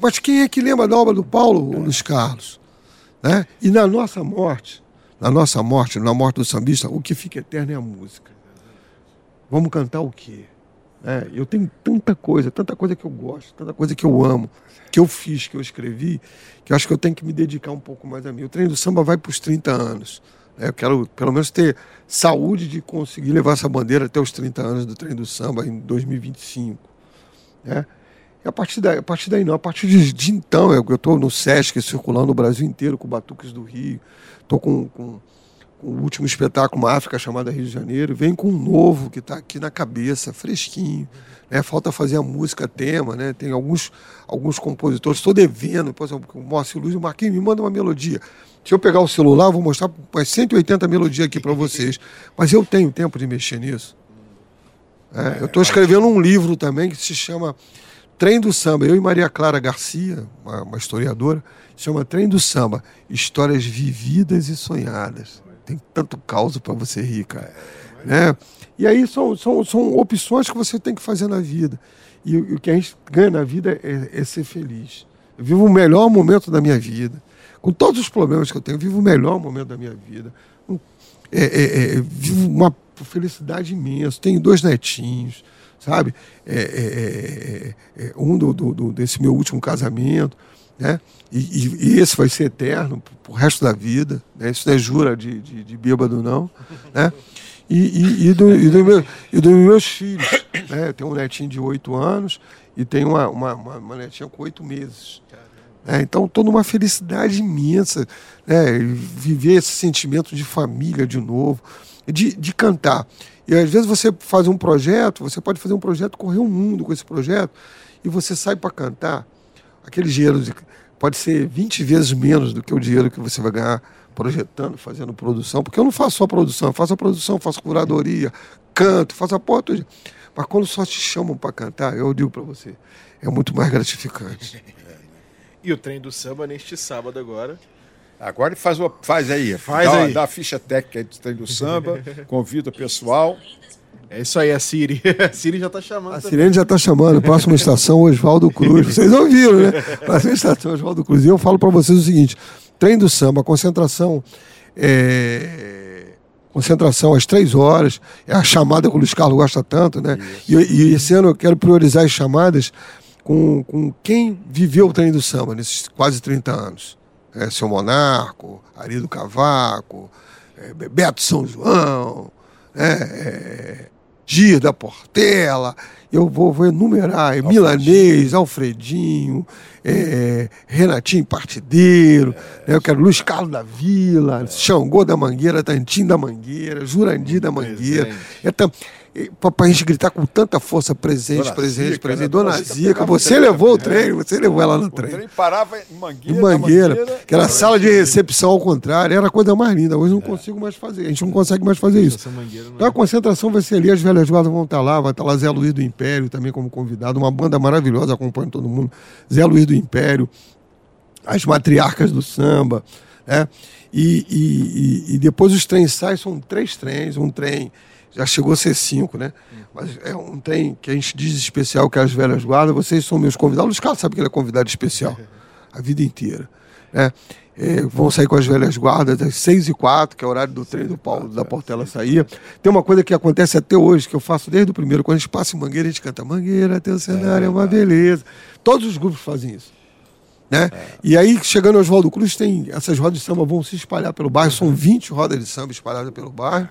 Mas quem é que lembra da obra do Paulo, Luiz Carlos? Né? E na nossa morte, na nossa morte, na morte do sambista, o que fica eterno é a música. Vamos cantar o quê? Né? eu tenho tanta coisa, tanta coisa que eu gosto, tanta coisa que eu amo, que eu fiz, que eu escrevi, que eu acho que eu tenho que me dedicar um pouco mais a mim. O treino do samba vai para os 30 anos. né? Eu quero, pelo menos, ter saúde de conseguir levar essa bandeira até os 30 anos do treino do samba em 2025. Né? E a partir daí, a partir daí não, a partir de, de então, eu estou no Sesc circulando o Brasil inteiro com Batuques do Rio, estou com, com o último espetáculo, uma África chamada Rio de Janeiro, vem com um novo que está aqui na cabeça, fresquinho. Né? Falta fazer a música tema, né? tem alguns, alguns compositores, estou devendo, por exemplo, o Márcio Luiz, o Marquinhos me manda uma melodia. Se eu pegar o celular, vou mostrar umas 180 melodias aqui para vocês, mas eu tenho tempo de mexer nisso. É, eu estou escrevendo um livro também que se chama Trem do Samba. Eu e Maria Clara Garcia, uma, uma historiadora, chama Trem do Samba. Histórias vividas e sonhadas. Tem tanto caos para você rir, cara. Né? E aí são, são, são opções que você tem que fazer na vida. E, o- o que a gente ganha na vida é, é ser feliz. Eu vivo o melhor momento da minha vida. Com todos os problemas que eu tenho, eu vivo o melhor momento da minha vida. É, é, é, vivo uma felicidade imensa. Tenho dois netinhos, sabe? É, é, é, um do, do- do- desse meu último casamento, né? E, e- e esse vai ser eterno pro resto da vida. Né? Isso não é jura de, de, de bêbado, não. Né? E, e, do, e, do meu, e dos meus filhos. Né? Eu tenho um netinho de oito anos e tenho uma, uma, uma, uma netinha com oito meses. É, então, estou numa felicidade imensa, né? Viver esse sentimento de família de novo, de, de cantar. E às vezes você faz um projeto, você pode fazer um projeto, correr o mundo com esse projeto, e você sai para cantar, aquele dinheiro de- pode ser 20 vezes menos do que o dinheiro que você vai ganhar projetando, fazendo produção, porque eu não faço só produção, eu faço a produção, faço curadoria, canto, faço a porta. Mas quando só te chamam para cantar, eu digo para você, é muito mais gratificante. E o trem do samba neste sábado agora. Agora ele faz, uma, faz aí. Faz dá, aí. Dá a ficha técnica aí do trem do samba, convida o pessoal. É isso aí, a Siri. A Siri já tá chamando. A. Sirene já está chamando, próxima estação Oswaldo Cruz. Vocês ouviram, né? Próxima estação Oswaldo Cruz. E eu falo para vocês o seguinte: trem do samba, concentração. é, Concentração às três horas, é a chamada que o Luiz Carlos gosta tanto, né? E, e esse ano eu quero priorizar as chamadas com, com quem viveu o trem do samba nesses quase 30 anos. É, seu Monarco, Ari do Cavaco, é, Bebeto São João, né? É, Gir da Portela, eu vou, vou enumerar, é Milanês, Alfredinho, é, Renatinho Partideiro, né, eu quero Luiz Carlos da Vila, Xangô da Mangueira, Tantim da Mangueira, Jurandir da Mangueira. É é, pra, pra gente gritar com tanta força, presente, Dona presente, Zica, presente. né? Dona Dona Zica você trem levou o também, trem, você levou ela no O trem. trem parava em Em Mangueira. Mangueira, Mangueira, que era a sala de recepção ao contrário, era a coisa mais linda. Hoje não consigo mais fazer, a gente não consegue mais fazer isso. Mangueira é Então a concentração vai ser ali, as velhas guardas vão estar lá, vai estar lá Zé Luiz do Império também como convidado, uma banda maravilhosa acompanha todo mundo. Zé Luiz do Império, as matriarcas do samba, né? E, e- e- e depois os trens saem, são três trens, um trem já chegou a ser cinco, né? Mas é um trem que a gente diz especial, que é as velhas guardas, vocês são meus convidados, os caras sabem que ele é convidado especial, a vida inteira, né? É, vão sair com as velhas guardas às seis e quatro, que é o horário do trem do Paulo da Portela saía. Tem uma coisa que acontece até hoje, que eu faço desde o primeiro. Quando a gente passa em Mangueira, a gente canta Mangueira, teu cenário é uma beleza. Todos os grupos fazem isso. Né? E aí, chegando ao Oswaldo Cruz, tem essas rodas de samba vão se espalhar pelo bairro. São 20 rodas de samba espalhadas pelo bairro.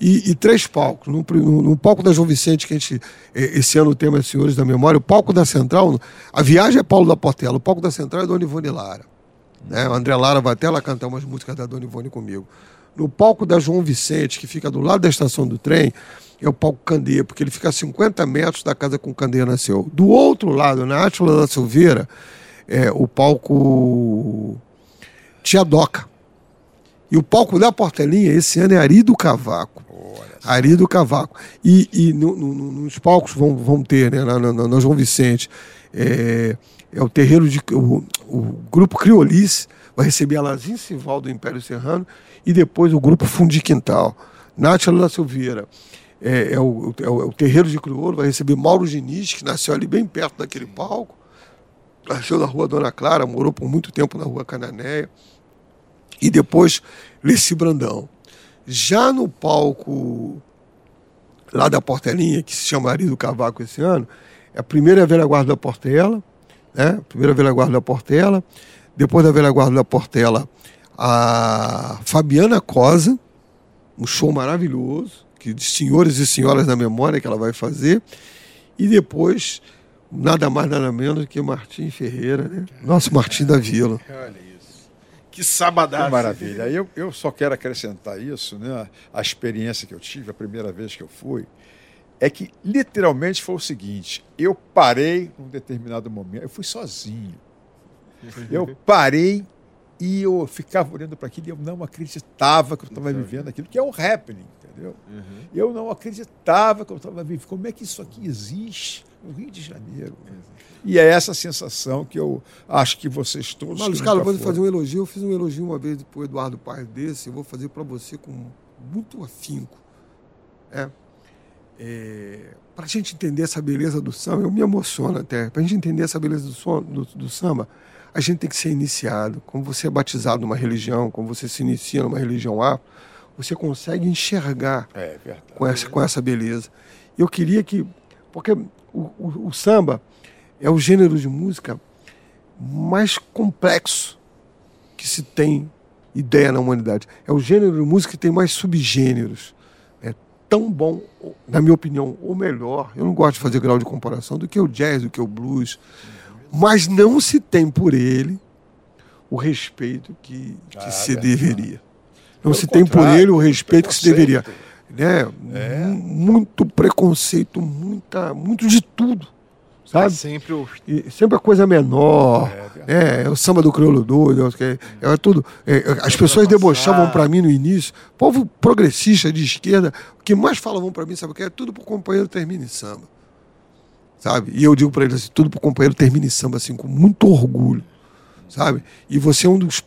E, e três palcos. No, no- no palco da João Vicente, que a gente, esse ano o tema é Senhores da Memória, o palco da Central, a viagem é Paulo da Portela, o palco da Central é Dona Ivone Lara. Né? O André Lara vai até lá cantar umas músicas da Dona Ivone comigo. No palco da João Vicente, que fica do lado da estação do trem, é o palco Candeia, porque ele fica a 50 metros da casa com Candeia nasceu. Do outro lado, na Átila da Silveira, é o palco Tia Doca, E o palco da Portelinha esse ano é Ari do Cavaco. Ari do Cavaco. E, e no- no- no- nos palcos vão, vão ter, né, na, na, na João Vicente, é, é o terreiro de. O, o grupo Criolice vai receber a Lazinha Sival do Império Serrano e depois o grupo Fundi Quintal. Nátila da Silveira. É, é o, é, o, é o terreiro de Crioulo, vai receber Mauro Diniz, que nasceu ali bem perto daquele palco. Nasceu na rua Dona Clara, morou por muito tempo na rua Cananéia. E depois Leci Brandão. Já no palco lá da Portelinha, que se chama Ari do Cavaco esse ano, é a primeira velha guarda da Portela, né? Primeira velha guarda da Portela. Depois da velha guarda da Portela, a Fabiana Cosa, um show maravilhoso, que de senhores e senhoras da memória que ela vai fazer. E depois, nada mais, nada menos que Martim Ferreira, né? Nosso Martim da Vila. Olha isso. Que sabadaço. Que maravilha. Eu, eu só quero acrescentar isso, né? A experiência que eu tive, a primeira vez que eu fui, é que literalmente foi o seguinte: eu parei num determinado momento, eu fui sozinho. Eu parei e eu ficava olhando para aquilo e eu não acreditava que eu estava vivendo aquilo, que é um happening, entendeu? Eu não acreditava que eu estava vivendo. Como é que isso aqui existe no Rio de Janeiro? E é essa sensação que eu acho que vocês todos. Mas, Carlos, vou fazer um elogio. Eu fiz um elogio uma vez para o Eduardo Paes desse, eu vou fazer para você com muito afinco. É. para a gente entender essa beleza do samba, eu me emociono até. Para a gente entender essa beleza do, som, do, do samba, a gente tem que ser iniciado. Como você é batizado numa religião, como você se inicia numa religião A, você consegue enxergar É com essa, com essa beleza. Eu queria que. Porque o, o- o samba é o gênero de música mais complexo que se tem ideia na humanidade. É o gênero de música que tem mais subgêneros. É tão bom, na minha opinião, ou melhor, eu não gosto de fazer grau de comparação, do que o jazz, do que o blues. Mas não se tem por ele o respeito que, que Ah, se verdade. deveria. Não Pelo se tem por ele o respeito que se deveria. Né? Mu- Muito preconceito, muita, muito de tudo. Sabe? Sempre o. E sempre a coisa menor. É, é o samba do crioulo doido, é, é tudo. é, as pessoas debochavam para mim no início. Povo progressista de esquerda, o que mais falavam para mim, sabe o que é? Tudo pro companheiro termina em samba. Sabe? E eu digo para eles assim, tudo pro companheiro termina em samba, assim, com muito orgulho. Sabe? E você é um dos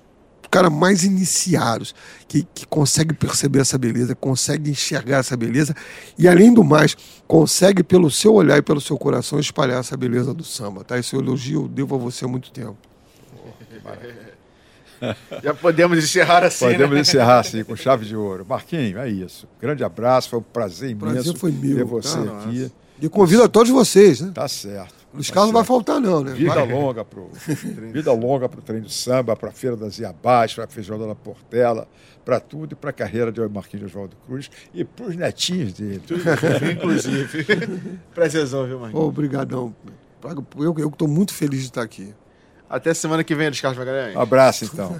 caras mais iniciados, que, que consegue perceber essa beleza, consegue enxergar essa beleza e, além do mais, consegue, pelo seu olhar e pelo seu coração, espalhar essa beleza do samba. Tá? Esse elogio eu devo a você há muito tempo. Já podemos encerrar assim. Podemos né? encerrar assim, com chave de ouro. Marquinhos, é isso. Grande abraço, foi um prazer imenso Prazer foi meu, ter você tá? aqui. E convido a todos vocês, né? Tá certo. Tá Carlos não vai faltar, não, né? Vida Vai- longa pro vida longa pro trem de samba, para a feira das Iabás, para a feijoada da Portela, para tudo e para a carreira de Marquinhos Oswaldo Cruz e para os netinhos dele. Inclusive. Prazerzão, viu, Marquinhos? Obrigadão. Eu, eu estou muito feliz de estar aqui. Até semana que vem, Luiz Carlos Magalhães. Um abraço então.